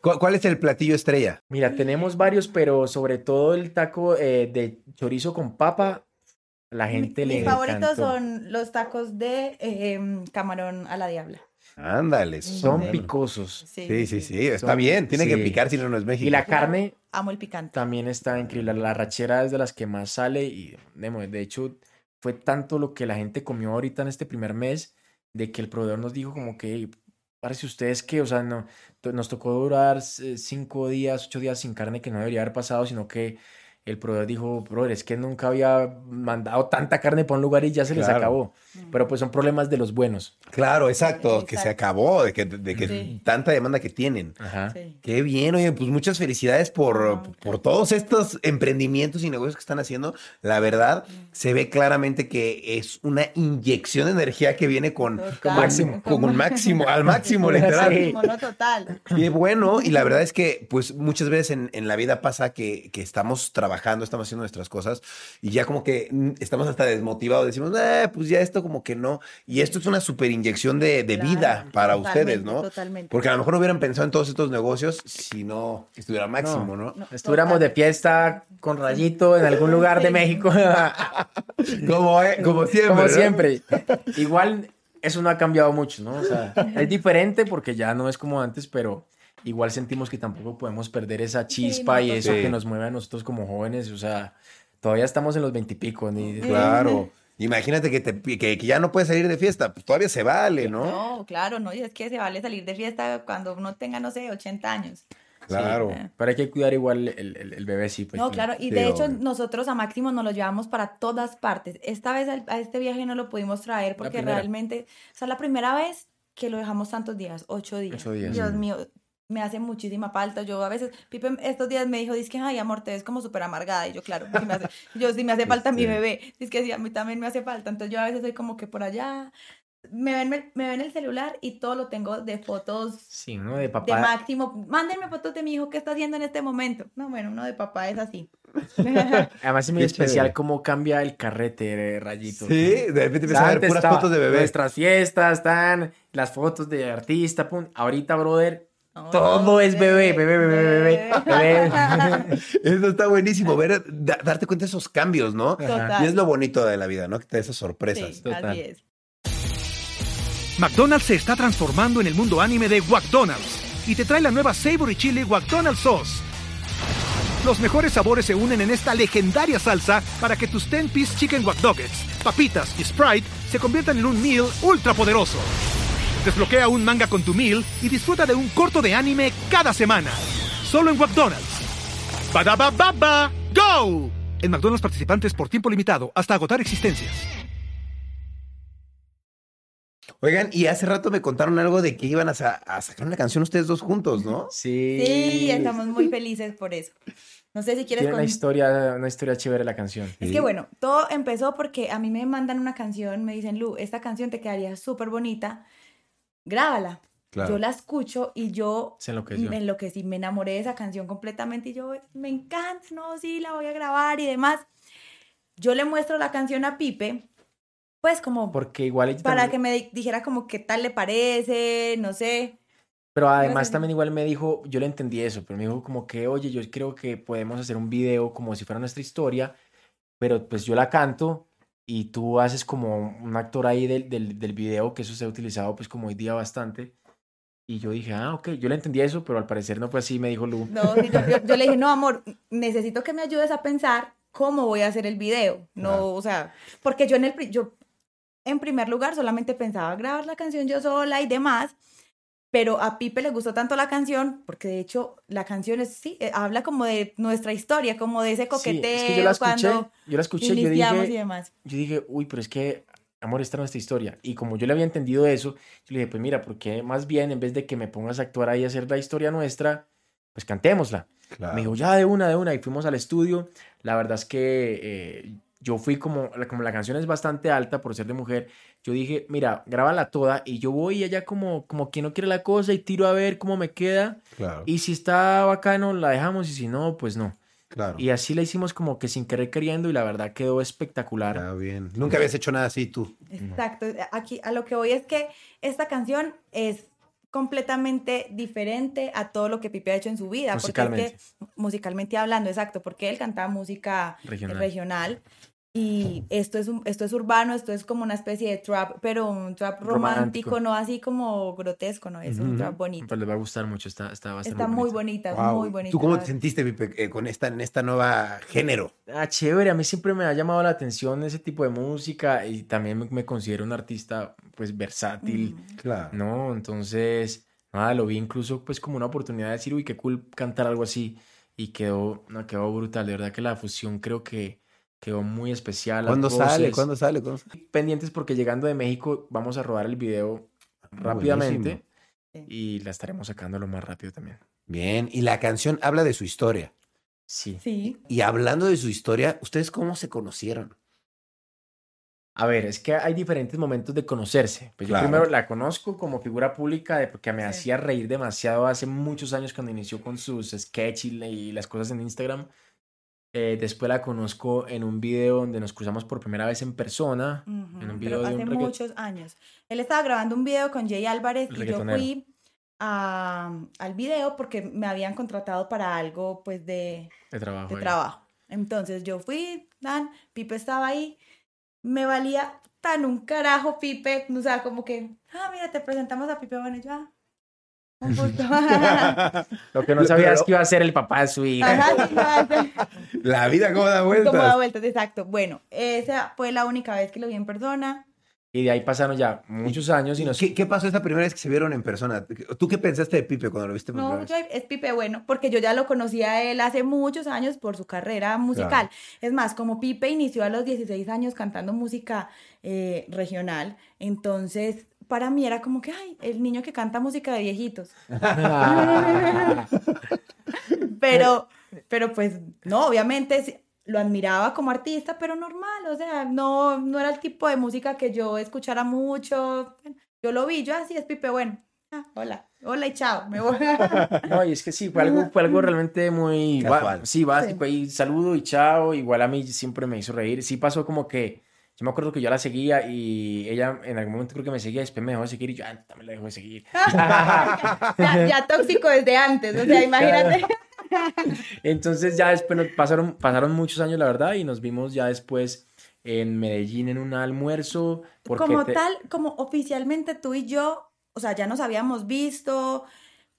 ¿Cuál, cuál es el platillo estrella? Mira, tenemos varios, pero sobre todo el taco eh, de chorizo con papa, la gente le Mis favoritos son los tacos de eh, camarón a la diabla. Ándale. Son picosos. Sí, sí, sí. Está Son- bien. Tiene que picar si no, no es México. Y la Claro. carne Amo el picante. también está increíble. La rachera es de las que más sale y de de hecho fue tanto lo que la gente comió ahorita en este primer mes de que el proveedor nos dijo como que, parece ustedes que, o sea, no, nos tocó durar eh, cinco días, ocho días sin carne que no debería haber pasado, sino que el proveedor dijo, brother, es que nunca había mandado tanta carne para un lugar y ya se les acabó. Pero pues son problemas de los buenos. Claro, exacto, que se Exacto. acabó, de que, de que Sí. tanta demanda que tienen. Ajá. Sí. Qué bien, oye, pues muchas felicidades por, No, por todos estos emprendimientos y negocios que están haciendo. La verdad, se ve claramente que es una inyección de energía que viene con, Total. con máximo. con un máximo, al máximo, literal. Sí. No, total. Qué bueno, y la verdad es que, pues muchas veces en, en la vida pasa que, que estamos trabajando trabajando, estamos haciendo nuestras cosas y ya como que mm, estamos hasta desmotivados. Decimos, eh, pues ya esto como que no. Y esto es una super inyección de, de Claro, vida para totalmente, ustedes, ¿no? Totalmente. Porque a lo mejor no hubieran pensado en todos estos negocios si no estuviera máximo, ¿no? No, Estuviéramos de fiesta con rayito en algún lugar de Sí. México. Como, eh, como siempre. Como ¿no? siempre. Igual eso no ha cambiado mucho, ¿no? O sea, es diferente porque ya no es como antes, pero igual sentimos que tampoco podemos perder esa chispa no, y eso total. que nos mueve a nosotros como jóvenes. O sea, todavía estamos en los veintipico. Ni... Claro. Imagínate que, te, que, que ya no puedes salir de fiesta, pues todavía se vale, ¿no? No, claro, no, y es que se vale salir de fiesta cuando uno tenga, no sé, 80 años. Claro. Sí. Pero hay que cuidar igual el, el- el bebé, sí. Pues, No, claro, y Sí, de hecho nosotros a Máximo nos lo llevamos para todas partes. Esta vez al- a este viaje no lo pudimos traer porque realmente, o sea, la primera vez que lo dejamos tantos días, ocho días. Ocho días. Dios Mm. mío, me hace muchísima falta. Yo a veces, Pipe estos días me dijo, dice que, ay, amor, te ves como súper amargada. Y yo, claro, sí me hace, yo sí me hace falta mi Sí. bebé. Es que sí, a mí también me hace falta. Entonces yo a veces soy como que por allá, me ven, me ven el celular y todo lo tengo de fotos Sí, uno de de papá. máximo. Mándenme fotos de mi hijo que está haciendo en este momento. No, bueno, uno de papá es así. Además es muy Qué especial chévere. cómo cambia el carrete, eh, Rayito. Sí, de repente empiezas a ver puras fotos de bebés. Nuestras fiestas están, las fotos de artista, pum. Ahorita, brother, Todo es bebé, bebé, bebé, bebé, bebé. Eso está buenísimo, ver, da- darte cuenta de esos cambios, ¿no? Total. Y es lo bonito de la vida, ¿no? Que te da esas sorpresas. Sí, Total. así es. McDonald's se está transformando en el mundo anime de McDonald's y te trae la nueva Savory Chili McDonald's Sauce. Los mejores sabores se unen en esta legendaria salsa para que tus 10-piece chicken wack papitas y Sprite se conviertan en un meal ultra poderoso. Desbloquea un manga con tu meal y disfruta de un corto de anime cada semana. Solo en McDonald's. Badaba baba, go. En McDonald's participantes por tiempo limitado hasta agotar existencias. Oigan, y hace rato me contaron algo de que iban a, sa- a sacar una canción ustedes dos juntos, ¿no? Sí. Sí, estamos muy felices por eso. No sé si quieres Tiene una con... historia, una historia chévere la canción. Es que bueno, todo empezó porque a mí me mandan una canción, me dicen, Lu, esta canción te quedaría súper bonita, grábala. Claro. Yo la escucho y yo Se enloqueció. me enloquecí, me enamoré de esa canción completamente y yo, me encanta, no, sí, la voy a grabar y demás. Yo le muestro la canción a Pipe, pues como Porque igual ella para también- que me di- dijera como qué tal le parece, no sé. Pero además también igual me dijo, yo le entendí eso, pero me dijo como que, oye, yo creo que podemos hacer un video como si fuera nuestra historia, pero pues yo la canto y tú haces como un actor ahí del, del, del video, que eso se ha utilizado pues como hoy día bastante. Y yo dije, ah, ok, yo le entendí eso, pero al parecer no fue así, me dijo Lu. No, sí, yo, yo- yo le dije, no, amor, necesito que me ayudes a pensar cómo voy a hacer el video. No, Claro. o sea, porque yo en el, yo en primer lugar solamente pensaba grabar la canción yo sola y demás, pero a Pipe le gustó tanto la canción, porque de hecho la canción es, sí, eh, habla como de nuestra historia, como de ese Sí, coqueteo es que yo la escuché, cuando yo la escuché, yo iniciamos y dije, demás. yo dije, uy, pero es que, amor, esta es nuestra historia. Y como yo le había entendido eso, yo le dije, pues mira, porque más bien en vez de que me pongas a actuar ahí y hacer la historia nuestra, pues cantémosla. Claro. Me dijo, ya de una, de una, y fuimos al estudio. La verdad es que eh, yo fui como, como la canción es bastante alta por ser de mujer, yo dije, mira, grábala toda y yo voy allá como, como quien no quiere la cosa y tiro a ver cómo me queda. Claro. Y si está bacano, la dejamos y si no, pues no. claro. Y así la hicimos como que sin querer queriendo y la verdad quedó espectacular. Está bien. Nunca habías hecho nada así tú. Exacto. Aquí a lo que voy es que esta canción es completamente diferente a todo lo que Pipe ha hecho en su vida. Porque Musicalmente. es que, musicalmente hablando, exacto, porque él cantaba música Regional. regional. Y esto es, un, esto es urbano, esto es como una especie de trap, pero un trap romántico, Romántico. no así como grotesco, no, es un trap bonito. Pues les va a gustar mucho, está, está bastante Está muy bonita, Wow. muy bonita. ¿Tú cómo te sentiste, Pipe, eh, con esta, en esta nueva género? Ah, chévere, a mí siempre me ha llamado la atención ese tipo de música y también me, me considero un artista pues versátil. Claro. ¿no? Entonces, nada, lo vi incluso pues como una oportunidad de decir, uy, qué cool cantar algo así y quedó, no, quedó brutal, de verdad que la fusión creo que quedó muy especial. ¿Cuándo sale? ¿Cuándo sale? ¿Cuándo sale? Pendientes porque llegando de México vamos a rodar el video rápidamente y la estaremos sacando lo más rápido también. Bien, y la canción habla de su historia. Sí. Sí. Y hablando de su historia, ¿ustedes cómo se conocieron? A ver, es que hay diferentes momentos de conocerse. Pues Claro. yo primero la conozco como figura pública de porque me Sí. hacía reír demasiado hace muchos años cuando inició con sus sketches y, y las cosas en Instagram. Eh, después la conozco en un video donde nos cruzamos por primera vez en persona. En un pero video de hace un muchos años. Él estaba grabando un video con Jay Álvarez y yo fui a- al video porque me habían contratado para algo pues de, de trabajo. de ahí. trabajo. Entonces yo fui, Dan, Pipe estaba ahí, me valía tan un carajo Pipe, o sea, como que, ah, mira, te presentamos a Pipe, bueno, ya. Un. Lo que no sabía Pero- es que iba a ser el papá de su hija. Ajá, sí, La vida cómo da como da vueltas. vueltas, exacto. Bueno, esa fue la única vez que lo vi en persona. Y de ahí pasaron ya muchos años y nos... ¿Qué, qué pasó esta primera vez que se vieron en persona? ¿Tú qué pensaste de Pipe cuando lo viste por No, primera vez? yo- es Pipe Bueno, porque yo ya lo conocía a él hace muchos años por su carrera musical. Es más, como Pipe inició a los 16 años cantando música eh, regional, entonces para mí era como que, ay, el niño que canta música de viejitos. Pero, pero pues, no, obviamente sí, lo admiraba como artista, pero normal, o sea, no, no era el tipo de música que yo escuchara mucho. Yo lo vi, yo así es Pipe Bueno. Ah, hola, hola y chao, me voy. No, y es que sí, fue algo, fue algo realmente muy... Casual. ba- sí, básico, ahí saludo y chao, igual a mí siempre me hizo reír. Sí pasó como que, yo me acuerdo que yo la seguía y ella en algún momento creo que me seguía, después me dejó de seguir y yo, ah, también la dejó de seguir. ya, ya tóxico desde antes, o sea, imagínate. Entonces ya después nos pasaron, pasaron muchos años, la verdad, y nos vimos ya después en Medellín en un almuerzo. Como te- tal, como oficialmente tú y yo, o sea, ya nos habíamos visto,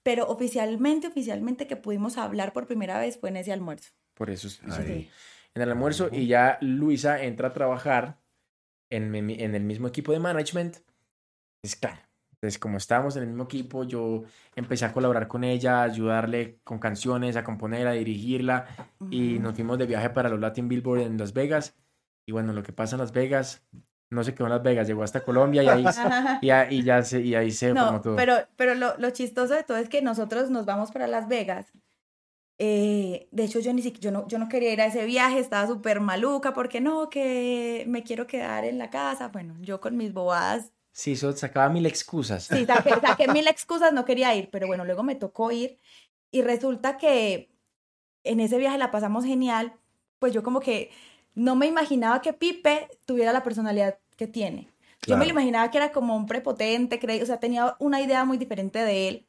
pero oficialmente, oficialmente que pudimos hablar por primera vez fue en ese almuerzo. Por eso, fue en el almuerzo y ya Luisa entra a trabajar en, en el mismo equipo de management. Es claro. Entonces, como estábamos en el mismo equipo, yo empecé a colaborar con ella, ayudarle con canciones, a componer, a dirigirla. Y nos fuimos de viaje para los Latin Billboard en Las Vegas. Y bueno, lo que pasa en Las Vegas, no se quedó en Las Vegas, llegó hasta Colombia y ahí, y, a- y ya se, y ahí se formó No, todo. pero, pero lo, lo chistoso de todo es que nosotros nos vamos para Las Vegas. Eh, de hecho, yo ni siquiera, yo no, yo no quería ir a ese viaje, estaba súper maluca, porque no, que me quiero quedar en la casa. Bueno, yo con mis bobadas, Sí, eso sacaba mil excusas. sí, saqué, saqué mil excusas, no quería ir, pero bueno, luego me tocó ir y resulta que en ese viaje la pasamos genial, pues yo como que no me imaginaba que Pipe tuviera la personalidad que tiene. Yo me lo imaginaba que era como un prepotente, o sea, tenía una idea muy diferente de él,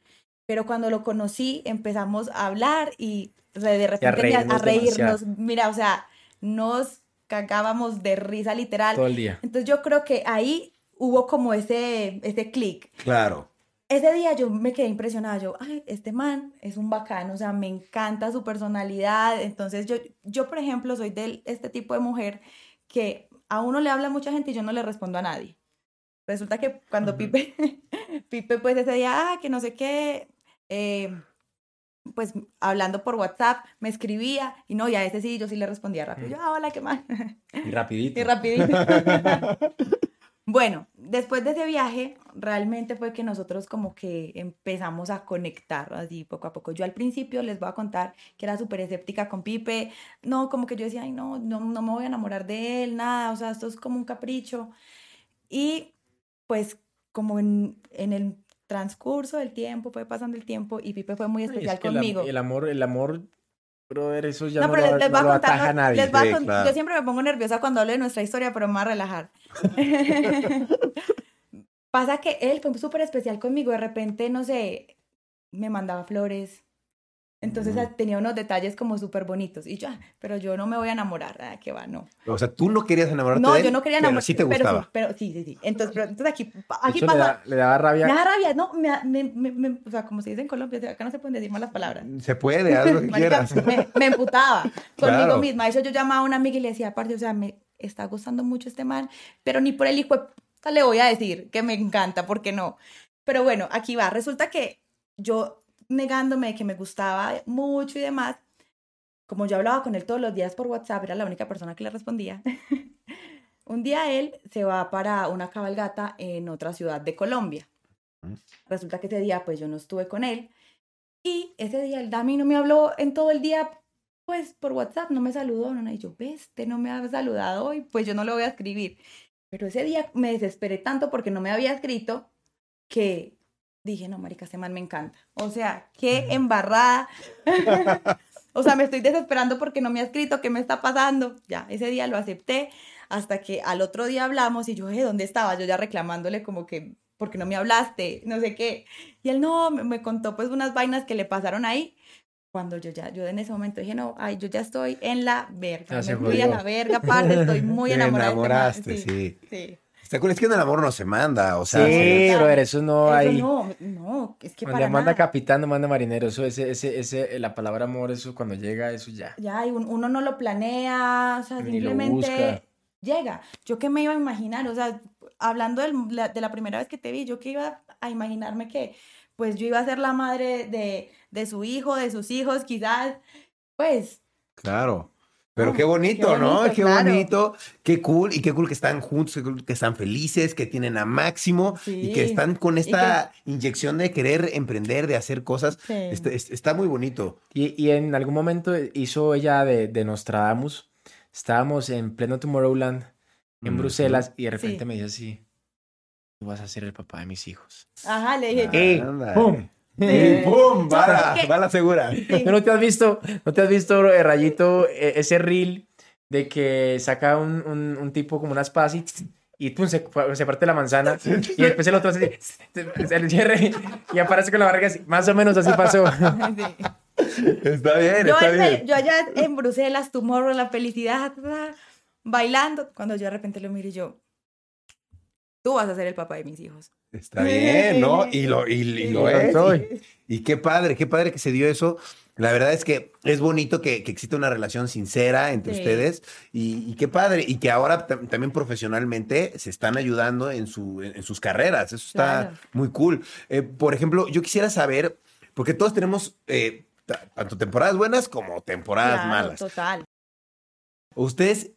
pero cuando lo conocí empezamos a hablar y de repente a, a reírnos. Mira, o sea, nos cagábamos de risa literal. Todo el día. Entonces yo creo que ahí hubo como ese, ese clic. Claro. Ese día yo me quedé impresionada, yo, ay, este man es un bacano, o sea, me encanta su personalidad, entonces yo, yo por ejemplo, soy de este tipo de mujer que a uno le habla mucha gente y yo no le respondo a nadie. Resulta que cuando. Pipe, Pipe pues ese día, ah, que no sé qué, eh, pues hablando por WhatsApp, me escribía y no, ya ese sí, yo sí le respondía rápido, Mm. yo, ah, hola, ¿qué más? Y rapidito. Y rapidito. bueno, después de ese viaje, realmente fue que nosotros como que empezamos a conectar así poco a poco. Yo al principio les voy a contar que era súper escéptica con Pipe. No, como que yo decía, ay, no, no, no me voy a enamorar de él, nada, o sea, esto es como un capricho. Y pues como en, en el transcurso del tiempo, fue pasando el tiempo y Pipe fue muy es especial que conmigo. El, amor, el amor, brother, eso ya No, no, pero lo, les, no a lo contar, ataja no, nadie. les Sí, con- claro. yo siempre me pongo nerviosa cuando hablo de nuestra historia, pero me voy a relajar. Pasa que él fue súper especial conmigo, de repente, no sé, me mandaba flores, entonces Mm. ah, tenía unos detalles como súper bonitos, y yo, ah, pero yo no me voy a enamorar, ah, que va, no. O sea, tú no querías enamorarte No, de él, yo no quería pero enamorar, sí te gustaba. sí, pero sí, sí, sí, entonces, pero, entonces aquí, aquí hecho, le, pasa, da- le daba rabia. me da rabia, no, me, me, me, me- o sea, como se dice en Colombia, acá no se pueden decir malas palabras. Se puede, haz lo que quieras. me, emputaba conmigo Claro. misma. De hecho, yo llamaba a una amiga y le decía, aparte, o sea, me está gustando mucho este man, pero ni por el hijo le voy a decir que me encanta, porque no. Pero bueno, aquí va. Resulta que yo negándome de que me gustaba mucho y demás, como yo hablaba con él todos los días por WhatsApp, era la única persona que le respondía. Un día él se va para una cabalgata en otra ciudad de Colombia. Mm. Resulta que ese día, pues yo no estuve con él. Y ese día el Dami no me habló en todo el día, pues por WhatsApp, no me saludó. No, y yo, ves, este no me ha saludado hoy, pues yo no lo voy a escribir. Pero ese día me desesperé tanto porque no me había escrito que dije, no, marica, este man me encanta. O sea, qué embarrada. O sea, me estoy desesperando porque no me ha escrito, ¿qué me está pasando? Ya, ese día lo acepté hasta que al otro día hablamos y yo, eh, ¿dónde estaba? Yo ya reclamándole como que, ¿por qué no me hablaste? No sé qué. Y él no, me, me contó pues unas vainas que le pasaron ahí cuando yo ya, yo en ese momento dije, no, ay, yo ya estoy en la verga, Ya me fui a la verga, parce, estoy muy Te enamorada. de este man. enamoraste, sí. sí. Está cool, es que en el amor no se manda, o sea, Sí, Eso brother, eso no Eso hay. no, no, es que Cuando para manda nada. capitán, no manda marinero. Eso, ese, ese, ese, la palabra amor, eso cuando llega, eso ya. Ya, y un- uno no lo planea, o sea, Ni lo simplemente llega. Yo qué me iba a imaginar, o sea, hablando del- la- de la primera vez que te vi, yo que iba a imaginarme que, pues yo iba a ser la madre de, de su hijo, de sus hijos, quizás, pues, Claro. Pero qué bonito, qué ¿no? bonito, Qué claro. bonito, qué cool, y qué cool que están juntos, qué cool que están felices, que tienen a máximo y que Sí, están con esta inyección de querer emprender, de hacer cosas. Sí. Está, es- está muy bonito. Y, y en algún momento hizo ella de, de Nostradamus. Estábamos en pleno Tomorrowland, en Ujú. Bruselas, y de repente Sí. me dice así: Tú vas a ser el papá de mis hijos. ajá, le dije, Ah. yo, ¡Y Anda. ¡Pum! Y ¡Pum! Va la, ¿Qué? va la segura. sí. ¿Tú no te has visto, no te has visto, eh, Rayito, eh, ese reel de que saca un, un, un tipo como una espada así, y pum, se, se parte la manzana y después el otro hace así, se le cierre y aparece con la barriga así. Más o menos así pasó. Sí. Está bien, Yo, está en- bien. yo allá en Bruselas, Tomorrow, la felicidad, bailando, cuando yo de repente lo miro y yo, tú vas a ser el papá de mis hijos. Está bien, ¿no? Y lo, y, y lo Lo es. soy. Y, qué padre, qué padre que se dio eso. La verdad es que es bonito que, que exista una relación sincera entre Sí. ustedes y, y qué padre. Y que ahora tam- también profesionalmente se están ayudando en, su, en, en sus carreras. Eso está Claro. muy cool. Eh, por ejemplo, yo quisiera saber, porque todos tenemos eh, ta- tanto temporadas buenas como temporadas Claro, malas. Total. ¿Ustedes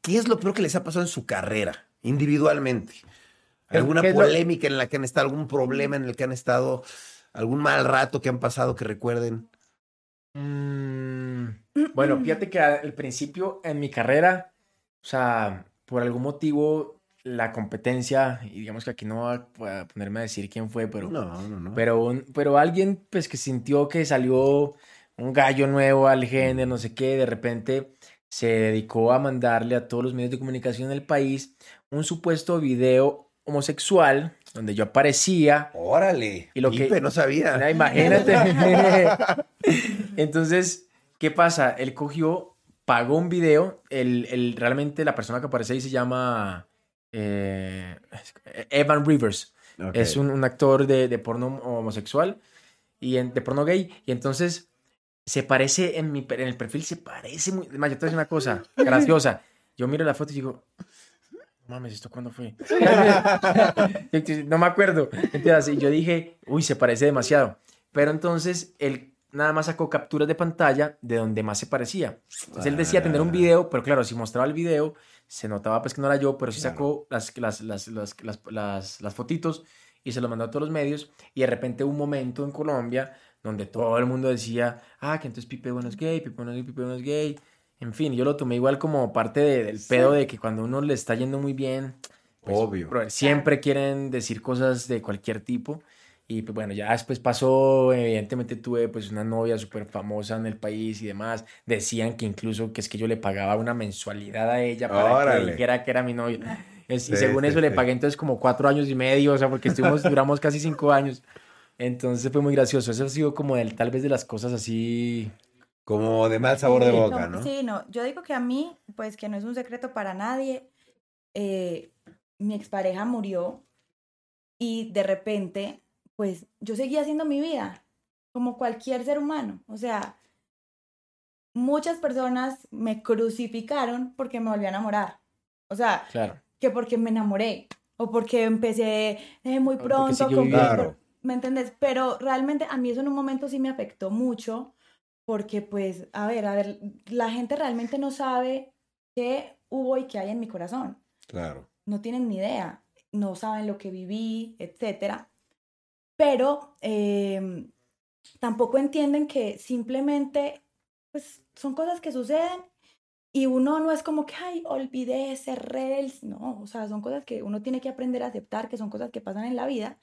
qué es lo peor que les ha pasado en su carrera, individualmente? ¿Qué- ¿Alguna lo- polémica en la que han estado, algún problema en el que han estado, algún mal rato que han pasado que recuerden? Mm, bueno, fíjate que al principio en mi carrera, o sea, por algún motivo, la competencia, y digamos que aquí no voy a voy a ponerme a decir quién fue, pero, No, no, no. pero, un- pero alguien pues que sintió que salió un gallo nuevo al género, no sé qué, de repente se dedicó a mandarle a todos los medios de comunicación del país un supuesto video homosexual donde yo aparecía Órale. Y lo que- no sabía. Ah, Imagínate. Entonces, ¿qué pasa? Él cogió, pagó un video. El, el- realmente la persona que aparece ahí se llama eh, Evan Rivers. Es un, un actor de, de porno homosexual y en- de porno gay. Y entonces se parece en, mi, en el perfil, se parece muy. Además, yo te voy a decir una cosa graciosa. Yo miro la foto y digo, "No mames, ¿esto cuándo fue? no me acuerdo. Entonces, yo dije, uy, se parece demasiado. Pero entonces él nada más sacó capturas de pantalla de donde más se parecía. Entonces él decía tener un Ah. video, pero claro, si mostraba el video, se notaba pues que no era yo, pero sí sacó las, las, las, las, las, fotitos y se lo mandó a todos los medios. Y de repente un momento en Colombia donde todo el mundo decía, ah, que entonces Pipe bueno es gay, Pipe bueno es gay, Pipe bueno es gay. En fin, yo lo tomé igual como parte de- del pedo de que cuando uno le está yendo muy bien, pues, Obvio. brother, siempre quieren decir cosas de cualquier tipo. Y pues bueno, ya después pasó, evidentemente tuve pues una novia súper famosa en el país y demás. Decían que incluso que es que yo le pagaba una mensualidad a ella para que Órale. dijera que era mi novia. Y Sí, según sí, eso le sí. pagué entonces como cuatro años y medio, o sea, porque estuvimos, duramos casi cinco años. Entonces fue muy gracioso. Eso ha sido como el, tal vez de las cosas así. Como de mal sabor de Sí, boca, no, ¿no? Sí, no, yo digo que a mí, pues que no es un secreto para nadie, eh, mi expareja murió y de repente, pues yo seguía haciendo mi vida, como cualquier ser humano. O sea, muchas personas me crucificaron porque me volví a enamorar. O sea, Claro. que porque me enamoré o porque empecé eh, muy porque pronto. con-. Claro. ¿Me entendés? Pero realmente a mí eso en un momento sí me afectó mucho porque pues, a ver, a ver, la gente realmente no sabe qué hubo y qué hay en mi corazón. Claro. No tienen ni idea, no saben lo que viví, etcétera. Pero eh, tampoco entienden que simplemente, pues, son cosas que suceden y uno no es como que, ay, olvidé, cerré el... No, o sea, son cosas que uno tiene que aprender a aceptar, que son cosas que pasan en la vida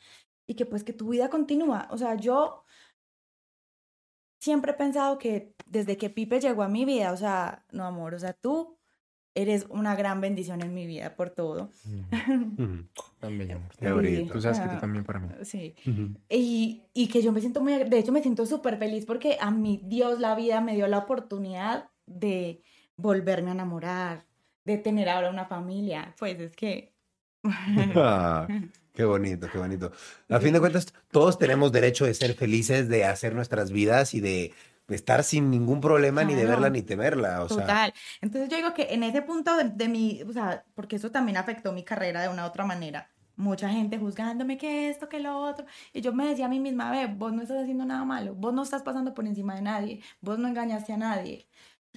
y que pues que tu vida continúa. O sea, yo siempre he pensado que desde que Pipe llegó a mi vida, o sea, no amor, o sea, tú eres una gran bendición en mi vida por todo. También, amor. Qué bonito. Tú sabes que tú Ah. también para mí. Sí. Y, y que yo me siento muy, de hecho me siento súper feliz porque a mí Dios la vida me dio la oportunidad de volverme a enamorar, de tener ahora una familia. Pues es que... Qué bonito, qué bonito. A fin de cuentas, todos tenemos derecho de ser felices, de hacer nuestras vidas y de estar sin ningún problema, ni de Claro. verla ni temerla. O sea, Total. Entonces yo digo que en ese punto de, de mi, o sea, porque eso también afectó mi carrera de una u otra manera. Mucha gente juzgándome que esto, que lo otro. Y yo me decía a mí misma, ve, vos no estás haciendo nada malo, vos no estás pasando por encima de nadie, vos no engañaste a nadie.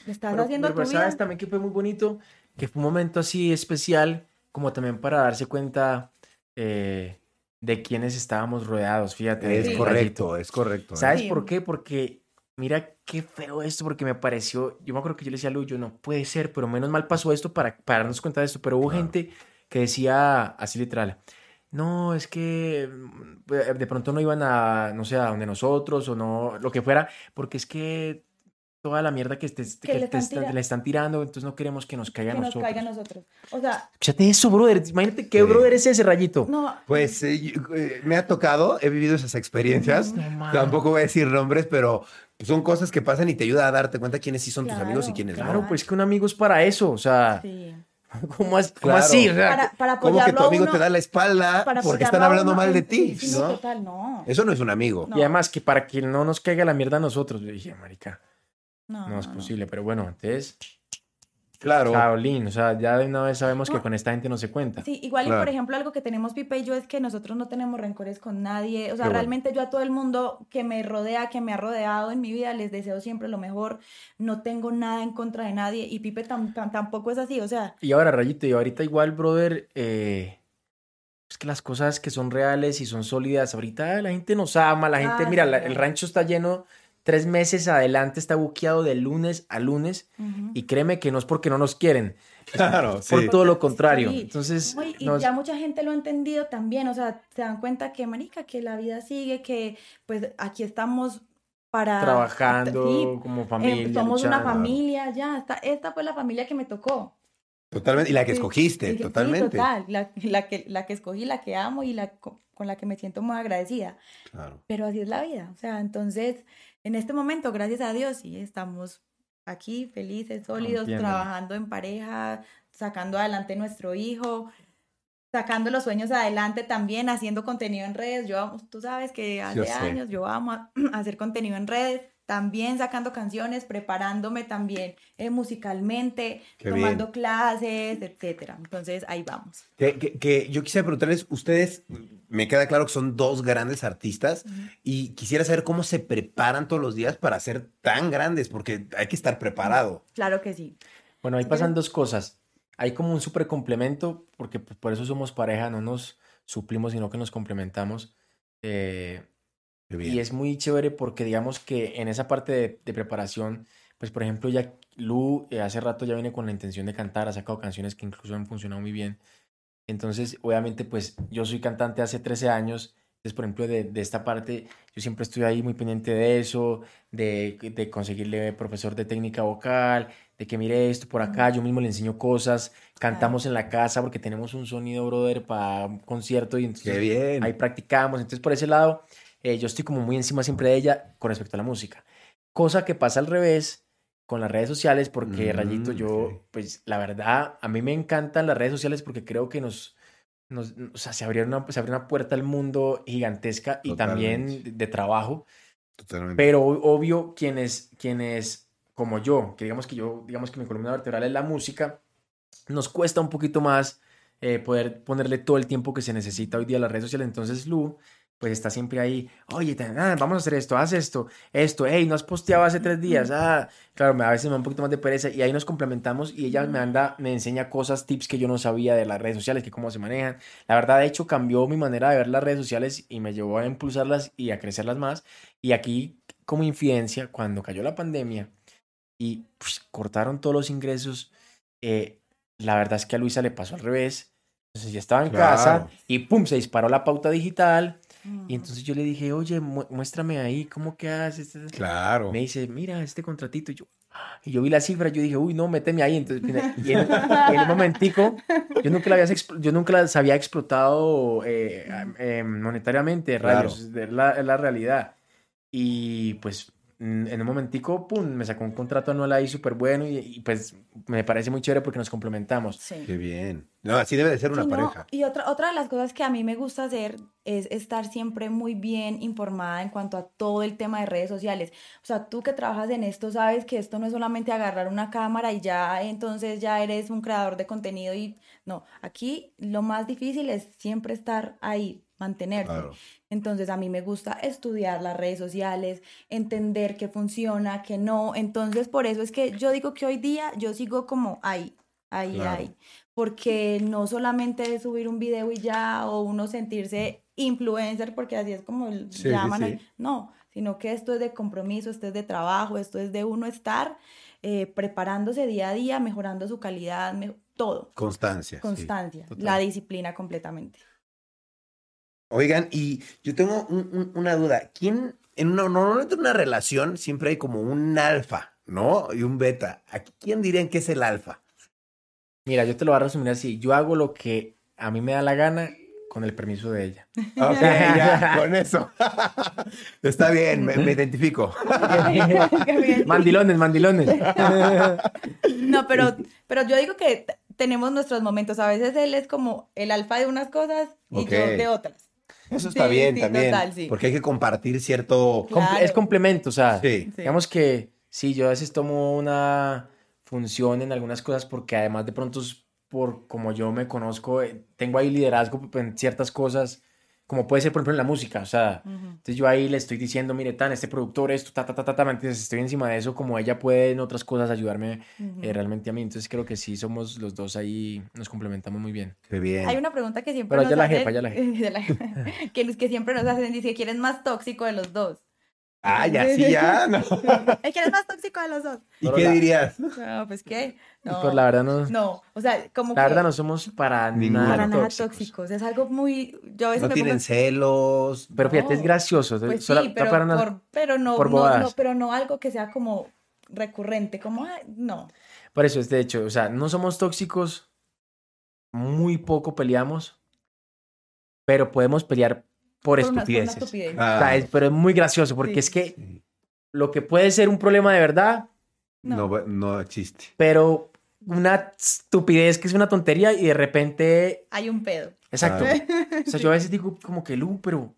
Estás Pero- haciendo pero tu sabes vida. también que fue muy bonito, que fue un momento así especial, como también para darse cuenta eh, de quiénes estábamos rodeados, fíjate. es correcto, es correcto. ¿eh? ¿Sabes Sí. por qué? Porque mira qué feo esto, porque me pareció, yo me acuerdo que yo le decía a Lu, yo no puede ser, pero menos mal pasó esto para, para darnos cuenta de esto, pero hubo Claro. gente que decía así literal, no, es que mm, de pronto no iban a, no sé, a donde nosotros o no, lo que fuera, porque es que toda la mierda que, estés- Que que le te están le tirando, entonces no queremos que nos caiga a que nos nosotros. caiga a nosotros. O sea, Escúchate eso, brother, imagínate qué Sí. brother es ese rayito. no, Pues eh, yo- eh, me ha tocado, he vivido esas experiencias. No. Tampoco voy a decir nombres, pero son cosas que pasan y te ayuda a darte cuenta quiénes sí son tus Claro, amigos y quiénes Claro, no. pues que un amigo es para eso, o sea, sí. ¿cómo, as- cómo Claro. así? Para, para Como que tu amigo uno- te da la espalda porque están hablando uno mal de ti, sí, sí, ¿no? total, no. Eso no es un amigo. No. Y además que para que no nos caiga la mierda a nosotros, yo dije, marica, No, no es no, no. posible, pero bueno, entonces, Claro. Shaolin, o sea, ya de una vez sabemos que No. con esta gente no se cuenta. Sí, igual y por ejemplo algo que tenemos Pipe y yo es que nosotros no tenemos rencores con nadie, o sea, Qué bueno. realmente yo a todo el mundo que me rodea, que me ha rodeado en mi vida, les deseo siempre lo mejor, no tengo nada en contra de nadie y Pipe tam- tam- tampoco es así, o sea, Y ahora, Rayito, y ahorita igual, brother, eh, es que las cosas que son reales y son sólidas, ahorita la gente nos ama, la gente, mira, sí, la- claro. el rancho está lleno, tres meses adelante está buqueado de lunes a lunes, y créeme que no es porque no nos quieren, Claro, por sí. todo lo contrario. Sí. Entonces, No, y, nos- ya mucha gente lo ha entendido también, o sea, se dan cuenta que, marica, que la vida sigue, que pues aquí estamos para... trabajando como eh, familia. somos una familia, ya, esta, esta fue la familia que me tocó. Totalmente. Y la que escogiste, sí, sí, totalmente. total, la, la que, la que escogí, la que amo y la co- con la que me siento muy agradecida. Claro. Pero así es la vida. O sea, entonces, en este momento, gracias a Dios, sí, estamos aquí felices, sólidos, trabajando en pareja, sacando adelante nuestro hijo, sacando los sueños adelante también, haciendo contenido en redes. Yo, tú sabes que hace años yo amo a- hacer contenido en redes, también sacando canciones, preparándome también eh, musicalmente, Qué tomando bien. clases, etcétera. Entonces, ahí vamos. Que, que- que yo quisiera preguntarles, ustedes, me queda claro que son dos grandes artistas y quisiera saber cómo se preparan todos los días para ser tan grandes, porque hay que estar preparado. Claro que sí. Bueno, ahí pasan dos cosas. Hay como un súper complemento, porque pues, por eso somos pareja, no nos suplimos, sino que nos complementamos. Eh. Y es muy chévere porque digamos que en esa parte de, de preparación, pues por ejemplo, ya Lu eh, hace rato ya viene con la intención de cantar, ha sacado canciones que incluso han funcionado muy bien. Entonces, obviamente, pues yo soy cantante hace 13 años. Entonces, por ejemplo, de, de esta parte, yo siempre estoy ahí muy pendiente de eso, de, de conseguirle profesor de técnica vocal, de que mire esto por acá, yo mismo le enseño cosas, cantamos en la casa porque tenemos un sonido, brother, para un concierto y entonces Qué bien. ahí practicamos. Entonces, por ese lado, eh, yo estoy como muy encima siempre de ella con respecto a la música. Cosa que pasa al revés con las redes sociales, porque Mm, Rayito, yo, pues la verdad, a mí me encantan las redes sociales porque creo que nos, nos o sea, se abrió una, se abrió una puerta al mundo gigantesca y también de, de trabajo. Totalmente. Pero obvio, quienes, quienes como yo, que digamos que yo, digamos que mi columna vertebral es la música, nos cuesta un poquito más eh, poder ponerle todo el tiempo que se necesita hoy día a las redes sociales. Entonces, Lu, pues está siempre ahí, oye, ah, vamos a hacer esto, haz esto, esto, hey, no has posteado hace tres días, ah, claro, a veces me da un poquito más de pereza y ahí nos complementamos y ella me anda, me enseña cosas, tips que yo no sabía de las redes sociales, que cómo se manejan. La verdad, de hecho, cambió mi manera de ver las redes sociales y me llevó a impulsarlas y a crecerlas más. Y aquí, como infidencia, cuando cayó la pandemia y pues, cortaron todos los ingresos, eh, la verdad es que a Luisa le pasó al revés. Entonces ya estaba en Claro. casa y pum, se disparó la pauta digital. Y entonces yo le dije, oye, muéstrame ahí, ¿cómo que haces? Claro. Me dice, mira, este contratito. Y yo, y yo vi la cifra, yo dije, uy, no, méteme ahí. Entonces, y en, un momentico, yo nunca, la había, yo nunca las había explotado eh, em, monetariamente, rayos, es la, la realidad. Y pues en un momentico, pum, me sacó un contrato anual ahí súper bueno y, pues me parece muy chévere porque nos complementamos. Sí. Qué bien. No, así debe de ser una pareja. y otra, otra de las cosas que a mí me gusta hacer es estar siempre muy bien informada en cuanto a todo el tema de redes sociales. O sea, tú que trabajas en esto sabes que esto no es solamente agarrar una cámara y ya entonces ya eres un creador de contenido y no, aquí lo más difícil es siempre estar ahí, mantenerse. Entonces a mí me gusta estudiar las redes sociales, entender qué funciona, qué no. Entonces por eso es que yo digo que hoy día yo sigo como ahí, ahí, ahí. Porque no solamente es subir un video y ya, o uno sentirse influencer, porque así es como llaman. No, sino que esto es de compromiso, esto es de trabajo, esto es de uno estar eh, preparándose día a día, mejorando su calidad, todo. Constancia. Constancia, la disciplina completamente. Oigan, y yo tengo una duda. ¿Quién, en una, normalmente en una relación siempre hay como un alfa, ¿no? Y un beta. ¿Aquí quién dirían que es el alfa? Mira, yo te lo voy a resumir así. Yo hago lo que a mí me da la gana con el permiso de ella. Ok, ya, con eso. Está bien, me, identifico. mandilones, mandilones. no, pero, pero yo digo que tenemos nuestros momentos. A veces él es como el alfa de unas cosas y yo de otras. Eso está bien también. Porque hay que compartir cierto. Es complemento, o sea, digamos que sí, yo a veces tomo una función en algunas cosas porque además de pronto, por como yo me conozco, eh, tengo ahí liderazgo en ciertas cosas como puede ser, por ejemplo, en la música, o sea, entonces yo ahí le estoy diciendo, mire, tan, este productor, esto, ta, ta, ta, ta, ta, entonces estoy encima de eso, como ella puede en otras cosas ayudarme eh, realmente a mí, entonces creo que sí somos los dos ahí, nos complementamos muy bien. Qué bien. Hay una pregunta que siempre Pero nos ya la jefa, ya la jefa. que, que siempre nos hacen, dice, ¿quién es más tóxico de los dos? Ah, ya sí, ya, no. ¿Quién es más tóxico de los dos? ¿Y qué dirías? No, pues qué. No, pues la verdad no. No, o sea, como La verdad no somos para nada, para nada tóxicos. Es algo muy. Yo a veces no tienen celos. Pero fíjate, es gracioso. Pues sí, pero, por, pero no, no, pero no algo que sea como recurrente, como, no. Por eso es de hecho, o sea, no somos tóxicos, muy poco peleamos, pero podemos pelear por, estupideces. Ah. pero es muy gracioso porque es que lo que puede ser un problema de verdad no. no, existe. Pero una estupidez que es una tontería y de repente hay un pedo. Exacto. O sea, yo a veces digo como que Lu, pero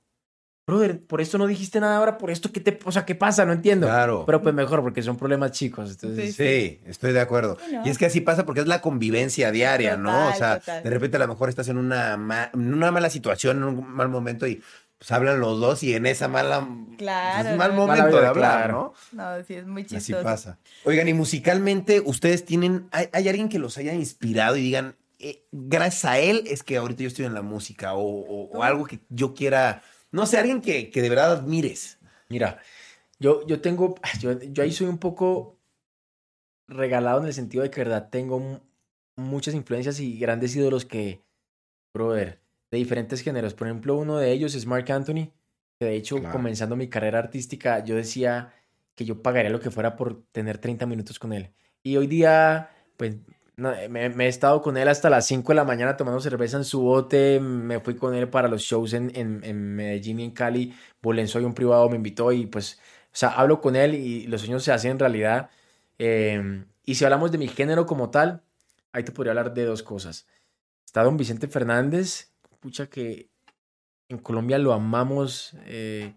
brother, por esto no dijiste nada ahora, por esto qué te, o sea, ¿qué pasa? No entiendo. Claro. Pero pues mejor porque son problemas chicos. Entonces... Sí, estoy de acuerdo. Y es que así pasa porque es la convivencia diaria, ¿no? O sea, de repente a lo mejor estás en una, en una mala situación, en un mal momento y pues hablan los dos y en esa mala claro, es mal momento de hablar, ¿no? No, sí es muy chistoso. Así pasa. Oigan, y musicalmente ustedes tienen hay, alguien que los haya inspirado y digan, eh, gracias a él es que ahorita yo estoy en la música o, o algo que yo quiera no sé, alguien que, que de verdad admires. Mira, yo, yo tengo, yo, yo ahí soy un poco regalado en el sentido de que, verdad, tengo muchas influencias y grandes ídolos que, brother, de diferentes géneros. Por ejemplo, uno de ellos es Mark Anthony, que de hecho, comenzando mi carrera artística, yo decía que yo pagaría lo que fuera por tener 30 minutos con él. Y hoy día, pues eh, me, he estado con él hasta las 5 de la mañana tomando cerveza en su bote. Me fui con él para los shows en, en, Medellín y en Cali. Bolenzo un privado me invitó y pues, o sea, hablo con él y los sueños se hacen realidad. Em, y si hablamos de mi género como tal, ahí te podría hablar de dos cosas. Está don Vicente Fernández, pucha que en Colombia lo amamos, eh,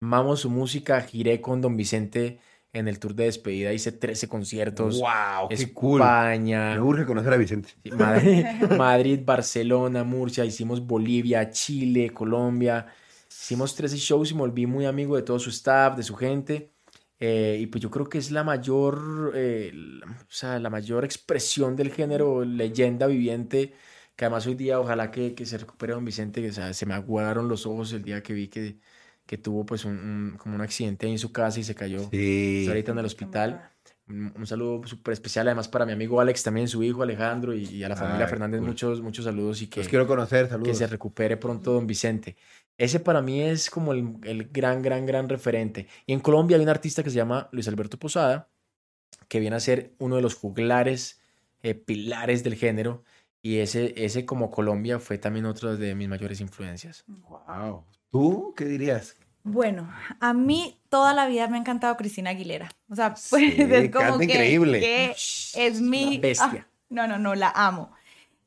amamos su música. Giré con don Vicente en el tour de despedida hice 13 conciertos. ¡Wow! ¡Qué España. Me urge conocer a Vicente. Madrid, Barcelona, Murcia, hicimos Bolivia, Chile, Colombia. Hicimos 13 shows y me volví muy amigo de todo su staff, de su gente. Eh, y pues yo creo que es la mayor, eh, o sea, la mayor expresión del género leyenda viviente. Que además hoy día, ojalá que, que se recupere don Vicente, que o sea, se me aguaron los ojos el día que vi que que tuvo pues un, como un accidente en su casa y se cayó. Sí. Está ahorita en el hospital. Un, saludo súper especial además para mi amigo Alex, también su hijo Alejandro y, a la familia Fernández muchos, muchos saludos y que, Los quiero conocer, saludos. que se recupere pronto don Vicente. Ese para mí es como el, el gran, gran, gran referente. Y en Colombia hay un artista que se llama Luis Alberto Posada, que viene a ser uno de los juglares, eh, pilares del género. Y ese, ese como Colombia fue también otro de mis mayores influencias. Wow. ¿Tú qué dirías? Bueno, a mí toda la vida me ha encantado Cristina Aguilera. O sea, pues Sí, es como que, increíble. que es mi... Una bestia. Ah, no, no, no, la amo.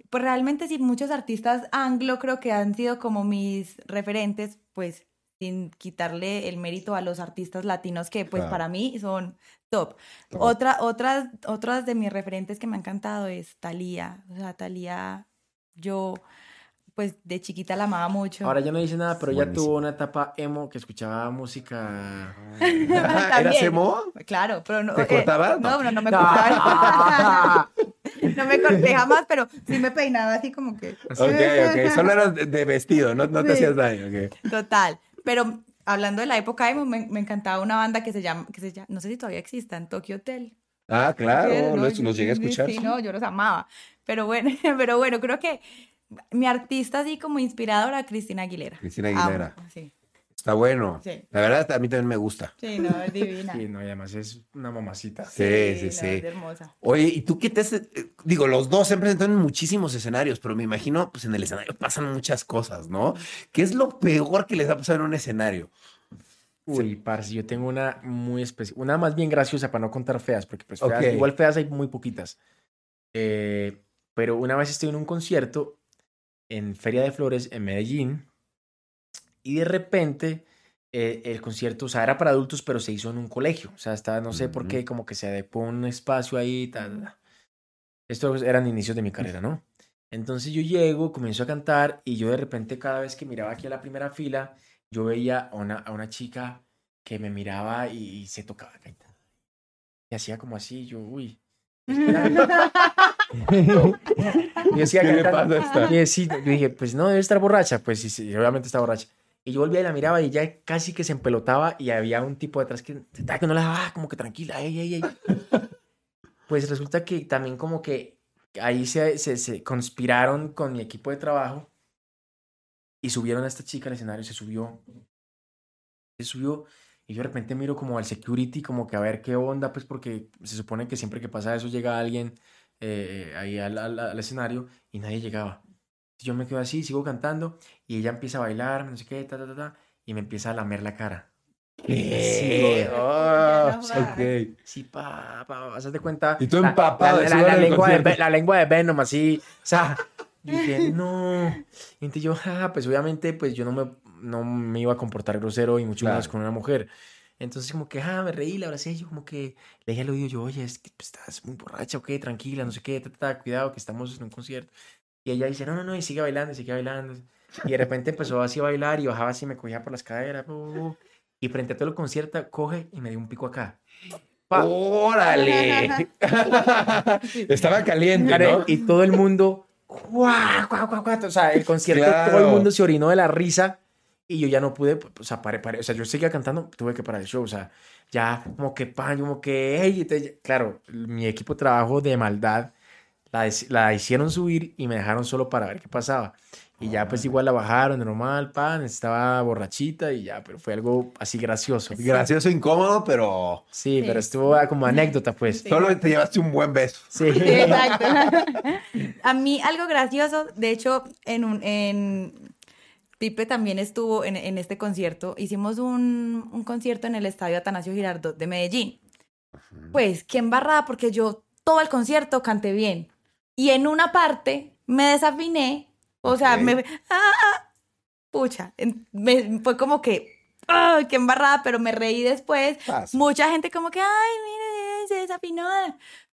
Pues realmente sí, muchos artistas anglo creo que han sido como mis referentes, pues sin quitarle el mérito a los artistas latinos que pues Claro. para mí son top. Top. Otra, otras, otras de mis referentes que me han encantado es Thalía. O sea, Thalía, yo pues de chiquita la amaba mucho. Ahora ya no dice nada, pero ya tuvo una etapa emo que escuchaba música. ¿Eras emo? Claro, pero no. ¿Te eh, cortabas? No, no, no me No. cortaba. no me corté jamás, pero sí me peinaba así como que. Ok, ok. Solo eras de, vestido, no, no te Sí. hacías daño. Total. Pero hablando de la época emo, me, me encantaba una banda que se llama, que se llama, no sé si todavía existen, Tokyo Hotel. Ah, claro, ¿no? los, los llegué a Sí, escuchar. Sí, no, yo los amaba. Pero bueno, pero bueno, creo que mi artista así como inspiradora, Cristina Aguilera. Cristina Amo, Aguilera. Sí, Está bueno. Sí. La verdad, a mí también me gusta. sí, no, es divina. Sí, no, y además es una mamacita. Sí, sí, no, sí. Es hermosa. Oye, ¿y tú qué te hace? eh, Digo, los dos se han presentado en muchísimos escenarios, pero me imagino, pues en el escenario pasan muchas cosas, ¿no? ¿Qué es lo peor que les ha pasado en un escenario? Uy, parce, yo tengo una muy especial, una más bien graciosa para no contar feas, porque pues feas, Ok. igual feas hay muy poquitas. Eh, pero una vez estoy en un concierto en Feria de Flores en Medellín y de repente eh, el concierto, o sea, era para adultos, pero se hizo en un colegio. O sea, estaba, no sé por qué, como que se adecuó un espacio ahí. Tal, tal. Estos eran inicios de mi carrera, ¿no? Entonces yo llego, comienzo a cantar y yo de repente cada vez que miraba aquí a la primera fila, yo veía a una, a una chica que me miraba y, y se tocaba. Y hacía como así, yo, uy. Y decía, ¿Qué le pasa esta? y yo dije, pues no, debe estar borracha. Pues sí, sí, obviamente está borracha. Y yo volvía y la miraba y ella casi que se empelotaba y había un tipo detrás que, que no la dejaba, como que tranquila, ey, ey, ey. Pues resulta que también como que ahí se, se, se conspiraron con mi equipo de trabajo y subieron a esta chica al escenario, se subió, se subió y yo de repente miro como al security, como que a ver qué onda, pues porque se supone que siempre que pasa eso llega alguien eh, ahí al, al- al escenario y nadie llegaba. Yo me quedo así, sigo cantando y ella empieza a bailar, no sé qué, ta, ta, ta, ta, y me empieza a lamer la cara. ¿Qué? Sí. Oh, Ya no va. ok. Sí, pa, pa, ¿haz de cuenta? Y tú La- empapado La, de la- la el lengua de, la lengua de Venom, así. O sea, yo dije, no. Y entonces yo, ja, pues obviamente, pues yo no me, no me iba a comportar grosero y mucho menos Claro. con una mujer. Entonces, como que, ah, me reí, la abracé, yo como que le dije al oído, yo, oye, es que pues, estás muy borracha, ok, tranquila, no sé qué, ta, ta, cuidado, que estamos en un concierto. Y ella dice, no, no, no, y sigue bailando, y sigue bailando. Y de repente empezó así a bailar y bajaba así, me cogía por las caderas. bu. Y frente a todo el concierto, coge y me dio un pico acá. Pa. ¡Órale! Estaba caliente, ¿no? Y todo el mundo, ¡guau, guau, guau, guau! O sea, el concierto, todo Claro. el mundo se orinó de la risa y yo ya no pude, o sea, paré, paré. O sea, yo seguía cantando, tuve que parar el show, o sea, ya como que pan, como que, hey, entonces, claro, mi equipo de trabajo de maldad la, la hicieron subir y me dejaron solo para ver qué pasaba. Y ya pues igual la bajaron, normal, pan, estaba borrachita y ya, pero fue algo así gracioso. Gracioso, incómodo, pero Sí, Sí. pero estuvo como anécdota, pues. Sí. solo te llevaste un buen beso. Sí. Sí, exacto. A mí algo gracioso, de hecho, en un, en Pipe también estuvo en, en este concierto. Hicimos un, un concierto en el Estadio Atanasio Girardot de Medellín. Pues, qué embarrada, porque yo todo el concierto canté bien. Y en una parte me desafiné, o sea, Ok. me... ¡ah! ah! pucha, me- fue como que... ¡ay, qué embarrada! Pero me reí después. Pasa. Mucha gente como que, ay, mire, se desafinó.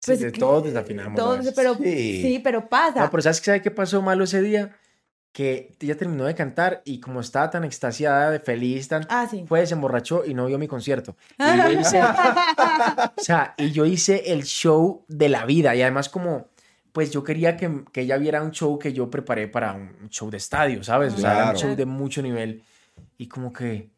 Sí, de todos desafinamos Todos, pero Sí. sí. pero pasa. No, pero ¿sabes qué, ¿sabe qué pasó malo ese día? Que ella terminó de cantar y como estaba tan extasiada, de feliz, tan... Ah, sí. Fue, se emborrachó y no vio mi concierto. Y yo hice, o sea, y yo hice el show de la vida. Y además como, pues yo quería que, que ella viera un show que yo preparé para un show de estadio, ¿sabes? O sea, era un show de mucho nivel. Y como que,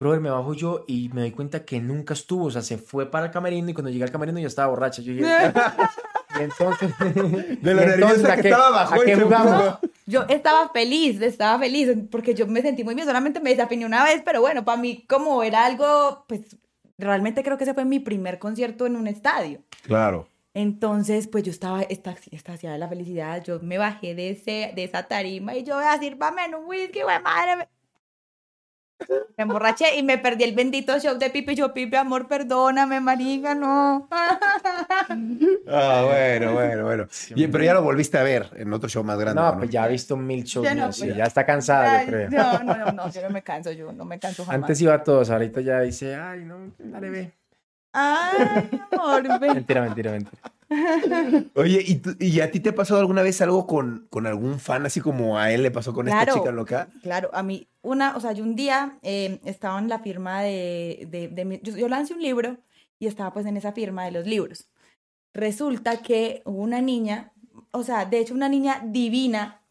brother, me bajo yo y me doy cuenta que nunca estuvo. O sea, se fue para el camerino y cuando llegué al camerino ya estaba borracha. Yo dije, y entonces... De lo nerviosa ¿a que estaba, puso. yo estaba feliz, estaba feliz, porque yo me sentí muy bien, solamente me desafiné una vez, pero bueno, para mí como era algo, pues realmente creo que ese fue mi primer concierto en un estadio. Claro. Entonces, pues yo estaba estaciada de la felicidad, yo me bajé de, ese, de esa tarima y yo voy a decir, en un whisky, güey, madre. Me emborraché y me perdí el bendito show de Pipi. Yo, Pipi, amor, perdóname, marica, no. Ah, bueno, bueno, bueno. pero ya lo volviste a ver en otro show más grande. No, pues ya ha visto mil shows. Ya, pues ya. está cansada, yo creo. No, no, no, no, yo no me canso, yo no me canso jamás. Antes iba a todos, ahorita ya dice, ay, no, dale, ve. Ay, amor, ve. Mentira, mentira, mentira. Oye, ¿y, ¿y, a ti te ha pasado alguna vez algo con, con algún fan, así como a él le pasó con esta chica loca? Claro, a mí, una, o sea, yo un día eh, estaba en la firma de, de, de yo, yo, lancé un libro y estaba pues en esa firma de los libros. Resulta que una niña, o sea, de hecho una niña divina,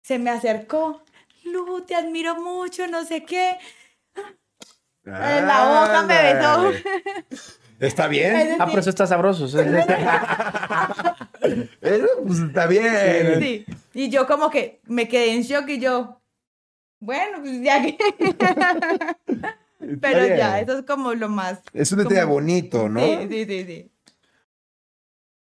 se me acercó, Lu, te admiro mucho, no sé qué. En la boca me besó. Está bien. ah, pero eso está sabroso. eso pues está bien. Sí. Y yo como que me quedé en shock y yo, bueno, pues ya que... pero ya, eso es como lo más... Es un detalle bonito, ¿no? Sí, sí, sí, sí.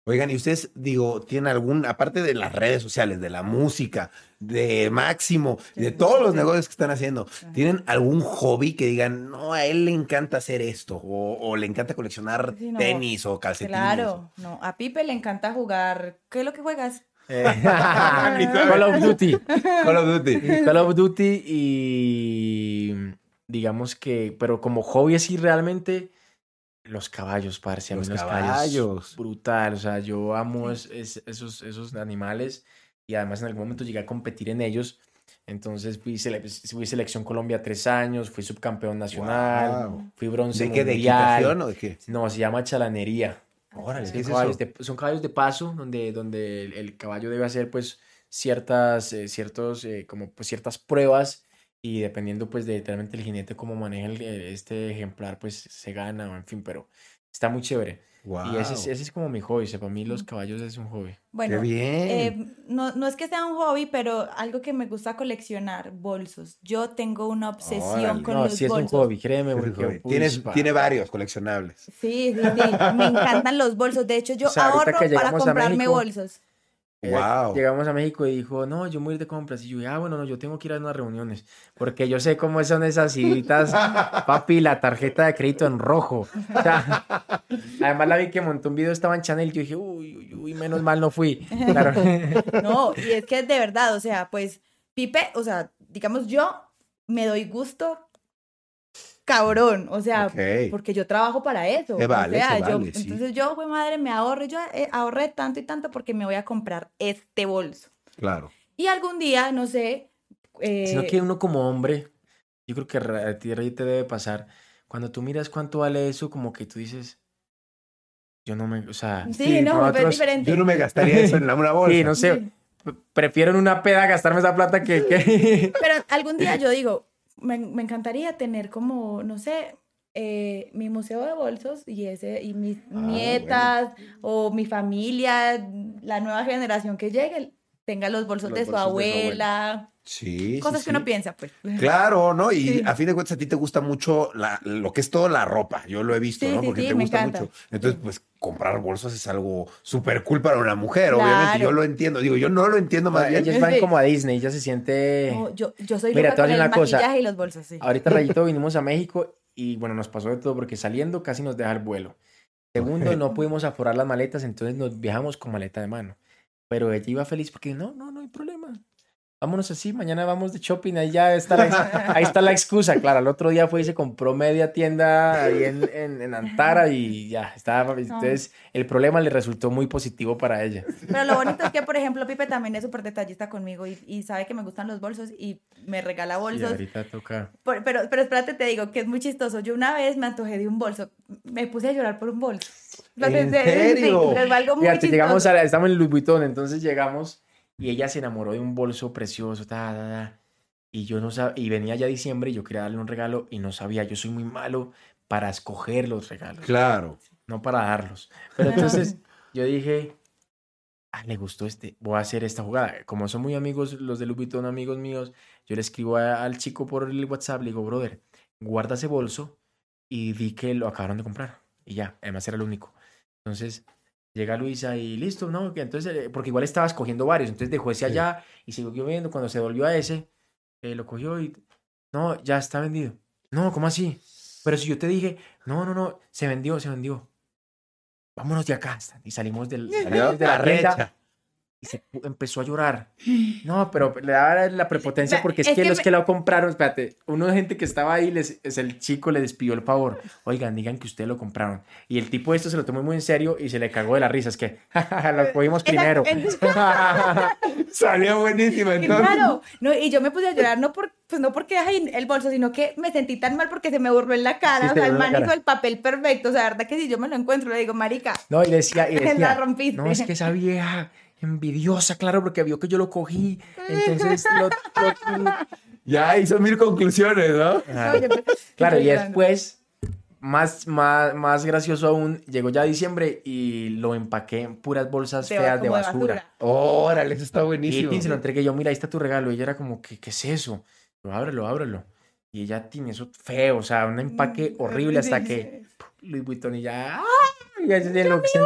Oigan, y ustedes, digo, ¿tienen algún, aparte de las redes sociales, de la música, de Máximo, de todos los negocios que están haciendo, ¿tienen algún hobby que digan, no, a él le encanta hacer esto, o, le encanta coleccionar tenis o calcetines? Claro, no, a Pipe le encanta jugar, ¿qué es lo que juegas? Eh, Call of Duty. Call of Duty. Call of Duty y digamos que, pero como hobby así realmente los caballos, parce. A mí los, caballos. Brutal. O sea, yo amo esos, esos animales y además en algún momento llegué a competir en ellos. Entonces fui, fui selección Colombia tres años, fui subcampeón nacional, fui bronce ¿De qué? ¿De equitación o de qué? No, se llama chalanería. Órale, son, caballos de, son caballos de paso donde, donde el, caballo debe hacer pues ciertas, eh, ciertos, eh, como pues ciertas pruebas y dependiendo pues de literalmente el jinete cómo maneja este ejemplar pues se gana o en fin, pero está muy chévere. Y ese, ese, es como mi hobby, para mí los caballos es un hobby. Bueno, bien. Eh, no, no, es que sea un hobby, pero algo que me gusta coleccionar, bolsos. Yo tengo una obsesión con los bolsos. No, sí es un hobby, créeme. Porque, Tienes, tiene varios coleccionables. Sí, sí, sí, me encantan los bolsos. De hecho, yo ahorro para comprarme bolsos. Wow. Llegamos a México y dijo, no, yo voy a ir de compras. Y yo, ah, bueno, no, yo tengo que ir a unas reuniones. Porque yo sé cómo son esas citas, papi, la tarjeta de crédito en rojo. además la vi que montó un video, estaba en Chanel. Y yo dije, uy, uy, uy, menos mal no fui. no, y es que de verdad, o sea, pues, Pipe, o sea, digamos, yo me doy gusto cabrón, o sea, porque yo trabajo para eso. vale, o sea, yo, entonces yo, pues madre, me ahorro, yo eh, ahorré tanto y tanto porque me voy a comprar este bolso. Claro. Y algún día, no sé. Eh, Sino que uno como hombre, yo creo que a ti te debe pasar, cuando tú miras cuánto vale eso, como que tú dices, yo no me, o sea, sí, no, es diferente. Yo no me gastaría eso en una bolsa. Sí, no sé. Prefiero en una peda gastarme esa plata que, que... Pero algún día yo digo, me, me encantaría tener como, no sé, eh, mi museo de bolsos y ese y mis ah, nietas o mi familia, la nueva generación que llegue, tenga los bolsos, de, su abuela. Sí. Cosas que uno piensa, pues. Claro, ¿no? Y a fin de cuentas a ti te gusta mucho la, lo que es toda la ropa. Yo lo he visto, ¿no? Porque te gusta mucho. Entonces, pues comprar bolsos es algo súper cool para una mujer, obviamente. Yo lo entiendo. Digo, yo no lo entiendo más bien. Ellos van como a Disney, ya se siente. yo, yo soy Mira, una cosa. y los bolsos, sí. Ahorita, Rayito, vinimos a México y bueno, nos pasó de todo porque saliendo casi nos deja el vuelo. Segundo, no pudimos aforar las maletas, entonces nos viajamos con maleta de mano. Pero ella iba feliz porque no, no, no hay problema vámonos así, mañana vamos de shopping, ahí ya está la, ahí está la excusa, claro, el otro día fue y se compró media tienda ahí en, en, Antara y ya, estaba, entonces el problema le resultó muy positivo para ella. Pero lo bonito es que, por ejemplo, Pipe también es súper detallista conmigo y, y, sabe que me gustan los bolsos y me regala bolsos. ahorita toca. pero, pero espérate, te digo que es muy chistoso, yo una vez me antojé de un bolso, me puse a llorar por un bolso. ¿En serio? Sí, algo muy Fíjate, llegamos a, estamos en Louis Vuitton, entonces llegamos y ella se enamoró de un bolso precioso, ta, y yo no sabía, y venía ya diciembre y yo quería darle un regalo y no sabía, yo soy muy malo para escoger los regalos. Claro. No para darlos. Pero entonces yo dije, ah, le gustó este, voy a hacer esta jugada. Como son muy amigos, los de Vuitton, amigos míos, yo le escribo a- al chico por el WhatsApp, le digo, brother, guarda ese bolso y di que lo acabaron de comprar. Y ya, además era el único. Entonces, llega Luisa y listo, ¿no? Entonces, eh, porque igual estaba escogiendo varios, entonces dejó ese Sí. allá y siguió viendo. Cuando se volvió a ese, eh, lo cogió y, no, ya está vendido. No, ¿cómo así? Pero si yo te dije, no, no, no, se vendió, se vendió. Vámonos de acá. Y salimos del, salimos de la Arrecha. Y se empezó a llorar. No, pero le daba la prepotencia porque es, es que, que los me- que lo compraron, espérate, uno de gente que estaba ahí, les, es el chico le despidió el favor. Oigan, digan que ustedes lo compraron. Y el tipo esto se lo tomó muy en serio y se le cagó de la risa. Es que lo cogimos primero. Salió buenísima entonces. Claro, no, y yo me puse a llorar no por, pues no porque dejé el bolso, sino que me sentí tan mal porque se me burló en la cara, Sí, o se sea, el man hizo el papel perfecto, o sea, la verdad que si yo me lo encuentro le digo, marica, No, y decía, y La decía rompiste. no, es que esa vieja envidiosa, claro, porque vio que yo lo cogí. Entonces, lo- lo- Ya hizo mil conclusiones, ¿no? Ah. Claro, y después, más, más, más gracioso aún, llegó ya diciembre y lo empaqué en puras bolsas De- feas de basura. basura. Órale, eso está Y buenísimo. Tin se lo entregué yo, mira, ahí está tu regalo. Y ella era como, ¿qué, qué es eso? Yo, ábrelo, ábrelo. Y ella tiene eso feo, o sea, un empaque Mm, horrible hasta que sí. Louis Vuitton y ya, ¡ah! Y ya se lo- se-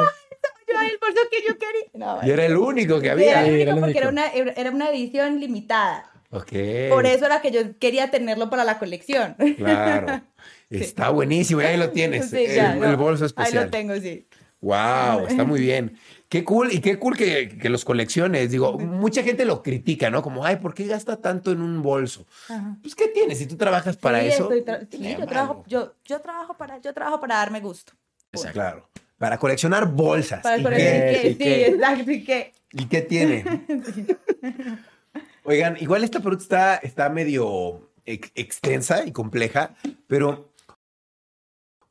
Yo el bolso que yo quería. No, Y era el único que Sí, había. era el Sí, único era el porque era una, era era una edición limitada. Ok. Por eso era que yo quería tenerlo para la colección. Claro. Está buenísimo, y ahí lo tienes. Sí, el, ya, el no. bolso Ahí especial. lo tengo, sí. Wow, está muy bien. Qué cool, y qué cool que, que los colecciones. Digo, mucha gente lo critica, ¿no? Como, ay, ¿por qué gasta tanto en un bolso? Ajá. Pues, ¿qué tienes? Si tú trabajas para Sí, eso. tra- sí, yo trabajo, yo, yo trabajo para, yo trabajo para darme gusto. Exacto. Claro. Para coleccionar bolsas. Para ¿Y, qué, ¿Y sí, qué? exacto, y que y qué tiene? Oigan, igual esta pregunta está, está medio ex- extensa y compleja, pero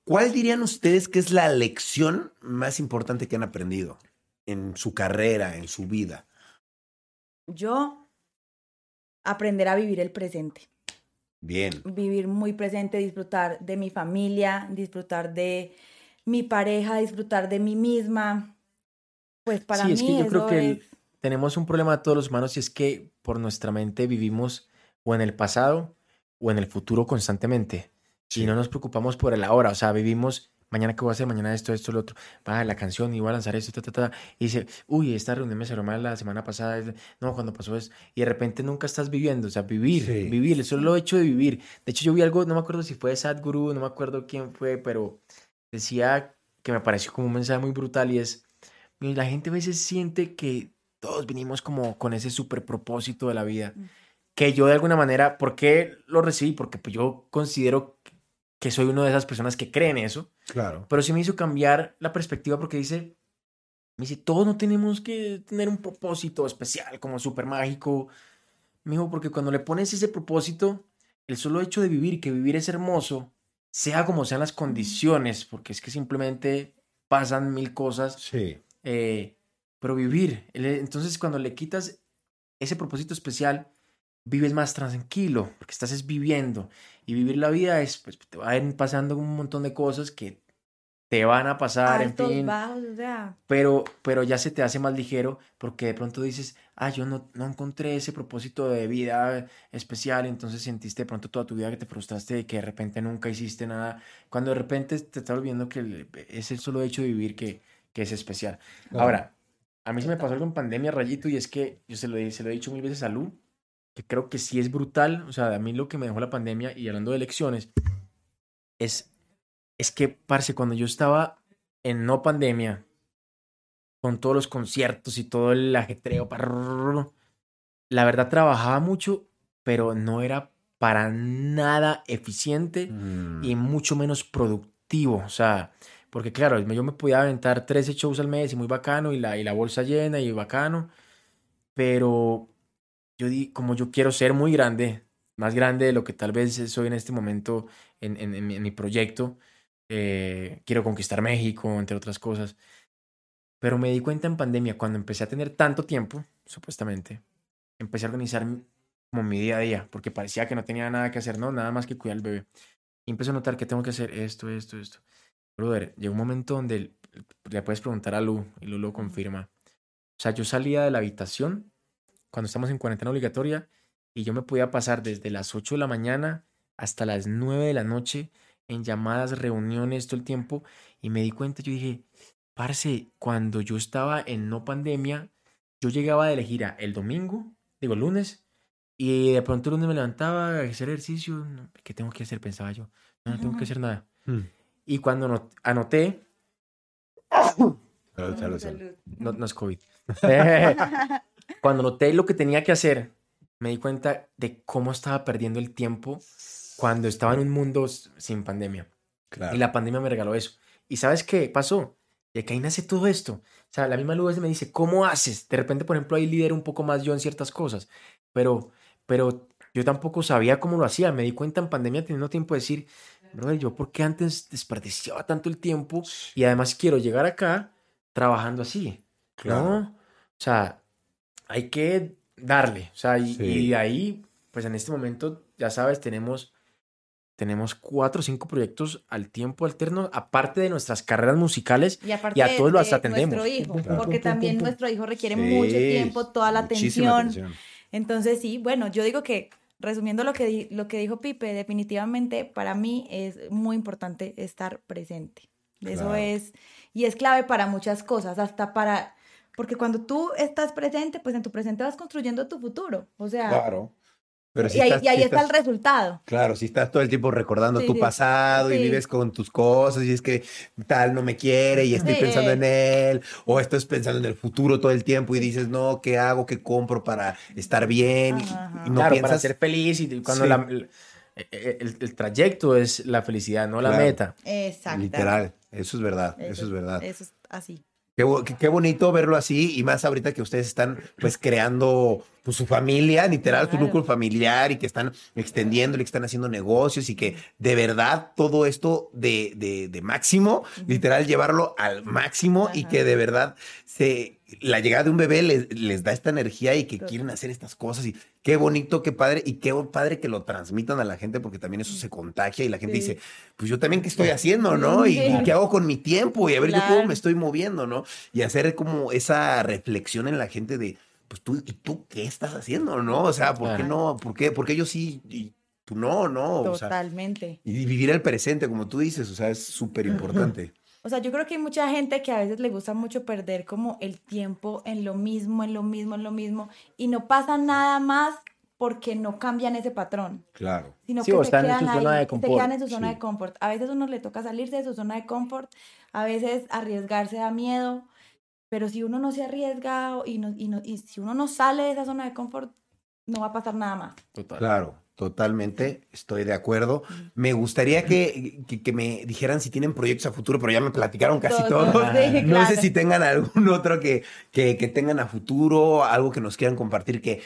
¿cuál dirían ustedes que es la lección más importante que han aprendido en su carrera, en su vida? yo aprender a vivir el presente, Bien. vivir muy presente, disfrutar de mi familia, disfrutar de mi pareja, disfrutar de mí misma. Pues para sí, mí es que yo creo que el- tenemos un problema todos los humanos y es que por nuestra mente vivimos o en el pasado o en el futuro constantemente. Sí. Y no nos preocupamos por el ahora. O sea, vivimos mañana qué voy a hacer, mañana esto, esto, lo otro. Va la canción y voy a lanzar esto, ta, ta, ta. Y dice, uy, esta reunión me salió mal la semana pasada. No, cuando pasó eso. Y de repente nunca estás viviendo. O sea, vivir, Sí. vivir. Eso es lo hecho de vivir. De hecho, yo vi algo, no me acuerdo si fue Sadhguru, no me acuerdo quién fue, pero decía que me pareció como un mensaje muy brutal y es, "Mira, la gente a veces siente que todos vinimos como con ese super propósito de la vida. Mm. Que yo de alguna manera, ¿por qué lo recibí? Porque pues yo considero que soy una de esas personas que creen eso, Claro. pero sí me hizo cambiar la perspectiva porque dice, me dice, todos no tenemos que tener un propósito especial, como súper mágico. Me dijo, porque cuando le pones ese propósito, el solo hecho de vivir, que vivir es hermoso, sea como sean las condiciones, porque es que simplemente pasan mil cosas, Sí. eh, pero vivir. Entonces, cuando le quitas ese propósito especial, vives más tranquilo, porque estás es viviendo. Y vivir la vida es, pues, te va a ir pasando un montón de cosas que te van a pasar, en altos, fin. bajos, o sea, Pero, pero ya se te hace más ligero porque de pronto dices, ah, yo no, no encontré ese propósito de vida especial, entonces sentiste de pronto toda tu vida que te frustraste de que de repente nunca hiciste nada, cuando de repente te estás olvidando que es el solo hecho de vivir que, que es especial. Claro. Ahora, a mí se me pasó algo en pandemia, Rayito, y es que yo se lo, he- se lo he dicho mil veces a Lu, que creo que sí es brutal, o sea, a mí lo que me dejó la pandemia, y hablando de elecciones, es, es que, parce, cuando yo estaba en no pandemia, con todos los conciertos y todo el ajetreo, la verdad trabajaba mucho, pero no era para nada eficiente Mm. y mucho menos productivo. O sea, porque claro, yo me podía aventar 13 shows al mes y muy bacano, y la, y la bolsa llena y bacano, pero yo di, como yo quiero ser muy grande, más grande de lo que tal vez soy en este momento en, en- en mi proyecto, eh, quiero conquistar México, entre otras cosas. Pero me di cuenta en pandemia, cuando empecé a tener tanto tiempo, supuestamente, empecé a organizar como mi día a día, porque parecía que no tenía nada que hacer, no, nada más que cuidar al bebé. Y empecé a notar que tengo que hacer esto, esto, esto. Brother, llegó un momento donde le puedes preguntar a Lu, y Lu lo confirma. O sea, yo salía de la habitación cuando estamos en cuarentena obligatoria y yo me podía pasar desde las 8 de la mañana hasta las 9 de la noche en llamadas, reuniones, todo el tiempo. Y me di cuenta, yo dije, parce, cuando yo estaba en no pandemia, yo llegaba de la gira el domingo, digo lunes, y de pronto el lunes me levantaba a hacer ejercicio. ¿Qué tengo que hacer? Pensaba yo. No, no tengo que hacer nada. Mm. Y cuando no- anoté, Salud, salud, salud. Salud. no, no es COVID. Cuando noté lo que tenía que hacer, me di cuenta de cómo estaba perdiendo el tiempo cuando estaba en un mundo sin pandemia. Claro. Y la pandemia me regaló eso. ¿Y sabes qué pasó? De que ahí nace todo esto. O sea, la misma Luz me dice, ¿cómo haces? De repente, por ejemplo, ahí lidero un poco más yo en ciertas cosas. Pero, pero yo tampoco sabía cómo lo hacía. Me di cuenta en pandemia teniendo tiempo de decir, brother, yo por qué antes desperdiciaba tanto el tiempo y además quiero llegar acá trabajando así. Claro. ¿no? O sea, hay que darle. O sea, y, Sí. y de ahí, pues en este momento, ya sabes, tenemos, tenemos cuatro o cinco proyectos al tiempo alterno, aparte de nuestras carreras musicales. Y a todos los de atendemos. nuestro hijo, porque pum, también pum, pum. nuestro hijo requiere Sí, mucho tiempo, toda la atención. Entonces, sí, bueno, yo digo que, resumiendo lo que, di- lo que dijo Pipe, definitivamente para mí es muy importante estar presente. Eso Claro. es, y es clave para muchas cosas, hasta para, porque cuando tú estás presente, pues en tu presente vas construyendo tu futuro. O sea, Claro. Pero si y ahí, estás- y ahí si está el resultado. Claro, si estás todo el tiempo recordando Sí, tu sí. pasado y vives con tus cosas y es que tal no me quiere y estoy Sí. pensando en él o estás pensando en el futuro todo el tiempo y dices, no, ¿qué hago? ¿Qué compro para estar bien? Y- Ajá. Y, no claro, para piensas, ser feliz y cuando Sí. la- el, el- el trayecto es la felicidad, no la Claro. meta. Exacto. literal, eso es verdad, eso, es verdad. Eso es así. Qué, bo- qué- qué bonito verlo así y más ahorita que ustedes están pues creando pues, su familia, literal, su núcleo familiar y que están extendiendo y que están haciendo negocios y que de verdad todo esto de, de, de máximo, literal llevarlo al máximo y que de verdad se la llegada de un bebé les, les da esta energía y que quieren hacer estas cosas y qué bonito, qué padre y qué padre que lo transmitan a la gente porque también eso se contagia y la gente Sí. dice, pues yo también qué estoy haciendo, ¿no? Y, qué hago con mi tiempo y a ver yo cómo Claro. me estoy moviendo, ¿no? Y hacer como esa reflexión en la gente de, pues tú, ¿y tú qué estás haciendo, no? O sea, ¿por qué Claro. no? ¿Por qué? Porque yo sí y tú no, no? O sea, Totalmente. y vivir el presente, como tú dices, o sea, es súper importante. O sea, yo creo que hay mucha gente que a veces le gusta mucho perder como el tiempo en lo mismo, en lo mismo, en lo mismo, y no pasa nada más porque no cambian ese patrón, Claro. sino Sí, que o se están en quedan su zona ahí, de se confort, quedan en su zona sí. de confort. A veces uno le toca salirse de su zona de confort, a veces arriesgarse da miedo, pero si uno no se arriesga y, no, y, no- y si uno no sale de esa zona de confort, no va a pasar nada más. Total. Claro, totalmente, estoy de acuerdo. Me gustaría que, que- que me dijeran si tienen proyectos a futuro, pero ya me platicaron casi Todo, todo. sí, No sé si tengan algún otro que, que, que tengan a futuro, algo que nos quieran compartir que,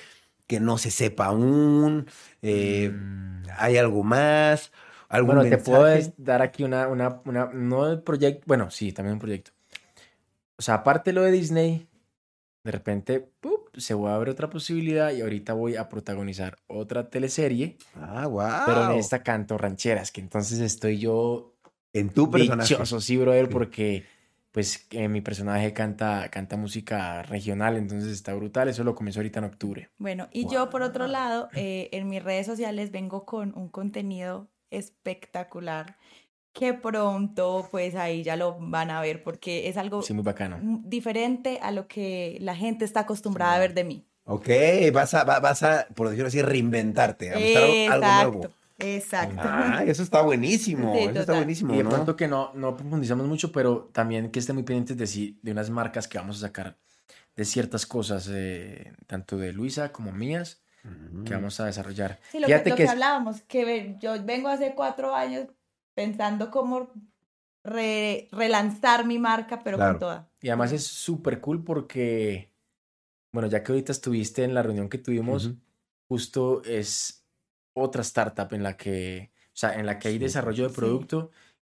que no se sepa aún. eh, Mm. ¿Hay algo más? ¿Algún Bueno, te puedo mensaje? dar aquí una, una, una, no el proyecto, bueno, sí, también un proyecto. O sea, aparte de lo de Disney, de repente, ¡pup! se va a abrir otra posibilidad y ahorita voy a protagonizar otra teleserie, Ah, wow. pero en esta canto rancheras, que entonces estoy yo En tu personaje. dichoso, sí, brother, porque pues eh, mi personaje canta, canta música regional, entonces está brutal, eso lo comenzó ahorita en octubre. Bueno, y yo por otro lado, eh, en mis redes sociales vengo con un contenido espectacular que pronto pues ahí ya lo van a ver porque es algo Sí, muy bacano. diferente a lo que la gente está acostumbrada a ver de mí. Ok, vas a, va- vas a, por decirlo así, reinventarte, a mostrar algo nuevo. Exacto, exacto. Ah, eso está buenísimo, Sí, eso está total. buenísimo, Y de ¿no? pronto que no, no profundizamos mucho, pero también que estén muy pendientes de, sí- de unas marcas que vamos a sacar de ciertas cosas, eh, tanto de Luisa como mías, Mm. que vamos a desarrollar. Sí, lo, que, Fíjate lo que que es- hablábamos, que yo vengo hace cuatro años pensando cómo re- relanzar mi marca, pero Claro. con toda. Y además es súper cool porque, bueno, ya que ahorita estuviste en la reunión que tuvimos, justo es otra startup en la que, o sea, en la que hay Sí, desarrollo de sí.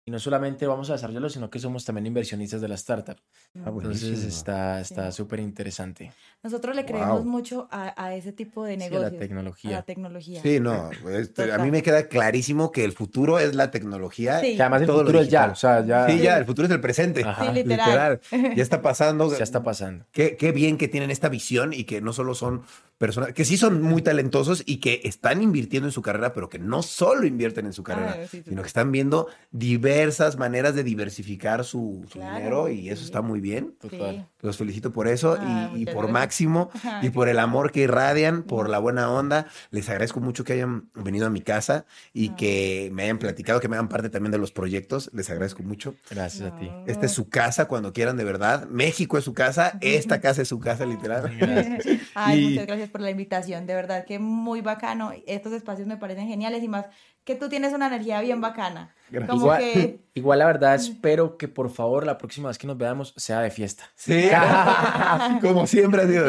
Y no solamente vamos a desarrollarlo, sino que somos también inversionistas de la startup. Ah, Entonces está está Sí. súper interesante. Nosotros le creemos Wow. mucho a, a ese tipo de Sí, a la negocios. a tecnología. la tecnología. Sí, no, este, a mí me queda clarísimo que el futuro es la tecnología. Sí. Que además el Todo futuro es ya, o sea, ya, Sí, ya, el futuro es el presente. Ajá. Sí, literal. Ya está pasando. ya está pasando. Qué, qué bien que tienen esta visión y que no solo son personas, que sí son muy talentosos y que están invirtiendo en su carrera, pero que no solo invierten en su carrera, Ah, sí, sí. sino que están viendo diversas maneras de diversificar su, su Claro, dinero y eso sí. está muy bien. Sí. Los felicito por eso Ah, y- y, muchas por gracias. Máximo Ajá. y por el amor que irradian, por la buena onda. Les agradezco mucho que hayan venido a mi casa y Ah. que me hayan platicado, que me hagan parte también de los proyectos. Les agradezco mucho. Gracias a ti. Esta es su casa cuando quieran, de verdad. México es su casa, esta casa es su casa, literal. Ay, Y- muchas gracias por la invitación, de verdad que muy bacano. Estos espacios me parecen geniales y más que tú tienes una energía bien bacana. Gracias. Como Igual, que igual la verdad espero que por favor la próxima vez que nos veamos sea de fiesta. Sí, como siempre ha sido.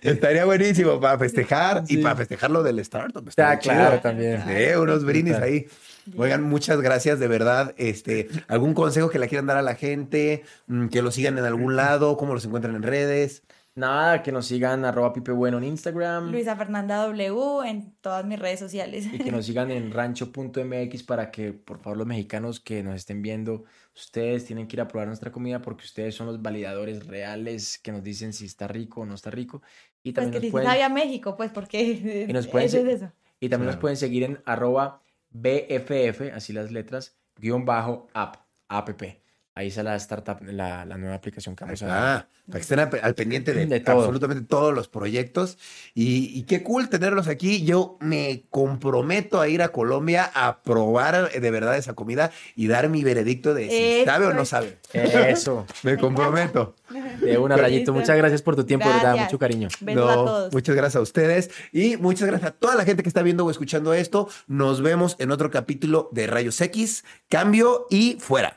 Estaría buenísimo para festejar y Sí. para festejar lo del startup. Ah, estaría claro, chido. también. Sí, unos brindis ahí. Oigan, muchas gracias, de verdad. Este, ¿algún consejo que le quieran dar a la gente? Mm, Que lo sigan en algún lado, cómo los encuentran en redes. Nada, que nos sigan arroba pipe bueno en Instagram Luisa Fernanda W en todas mis redes sociales. y que nos sigan en rancho.mx para que por favor los mexicanos que nos estén viendo, ustedes tienen que ir a probar nuestra comida porque ustedes son los validadores reales que nos dicen si está rico o no está rico. Y Pues también, que nos, pueden, México, pues porque Y nos pueden eso es eso. y también nos pueden seguir en arroba BFF, así las letras, guion bajo app, app. Ahí está la startup, la, la nueva aplicación que vamos a está, para que estén al, pendiente de, De todo. absolutamente todos los proyectos. Y, y qué cool tenerlos aquí. Yo me comprometo a ir a Colombia a probar eh, de verdad esa comida y dar mi veredicto de si Eso sabe o no sabe. Eso, Me comprometo. de una rayito. Muchas gracias por tu tiempo, de verdad, Gracias. mucho cariño. Besos a No, todos. Muchas gracias a ustedes y muchas gracias a toda la gente que está viendo o escuchando esto. Nos vemos en otro capítulo de Rayos X. Cambio y fuera.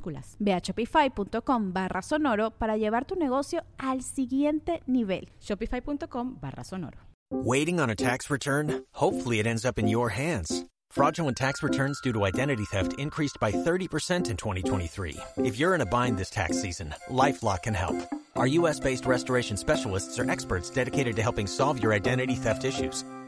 Ve a shopify.com barra sonoro para llevar tu negocio al siguiente nivel. Shopify.com barra sonoro. Waiting on a tax return? Hopefully, it ends up in your hands. Fraudulent tax returns due to identity theft increased by 30% in 2023. If you're in a bind this tax season, LifeLock can help. Our U.S. based restoration specialists are experts dedicated to helping solve your identity theft issues.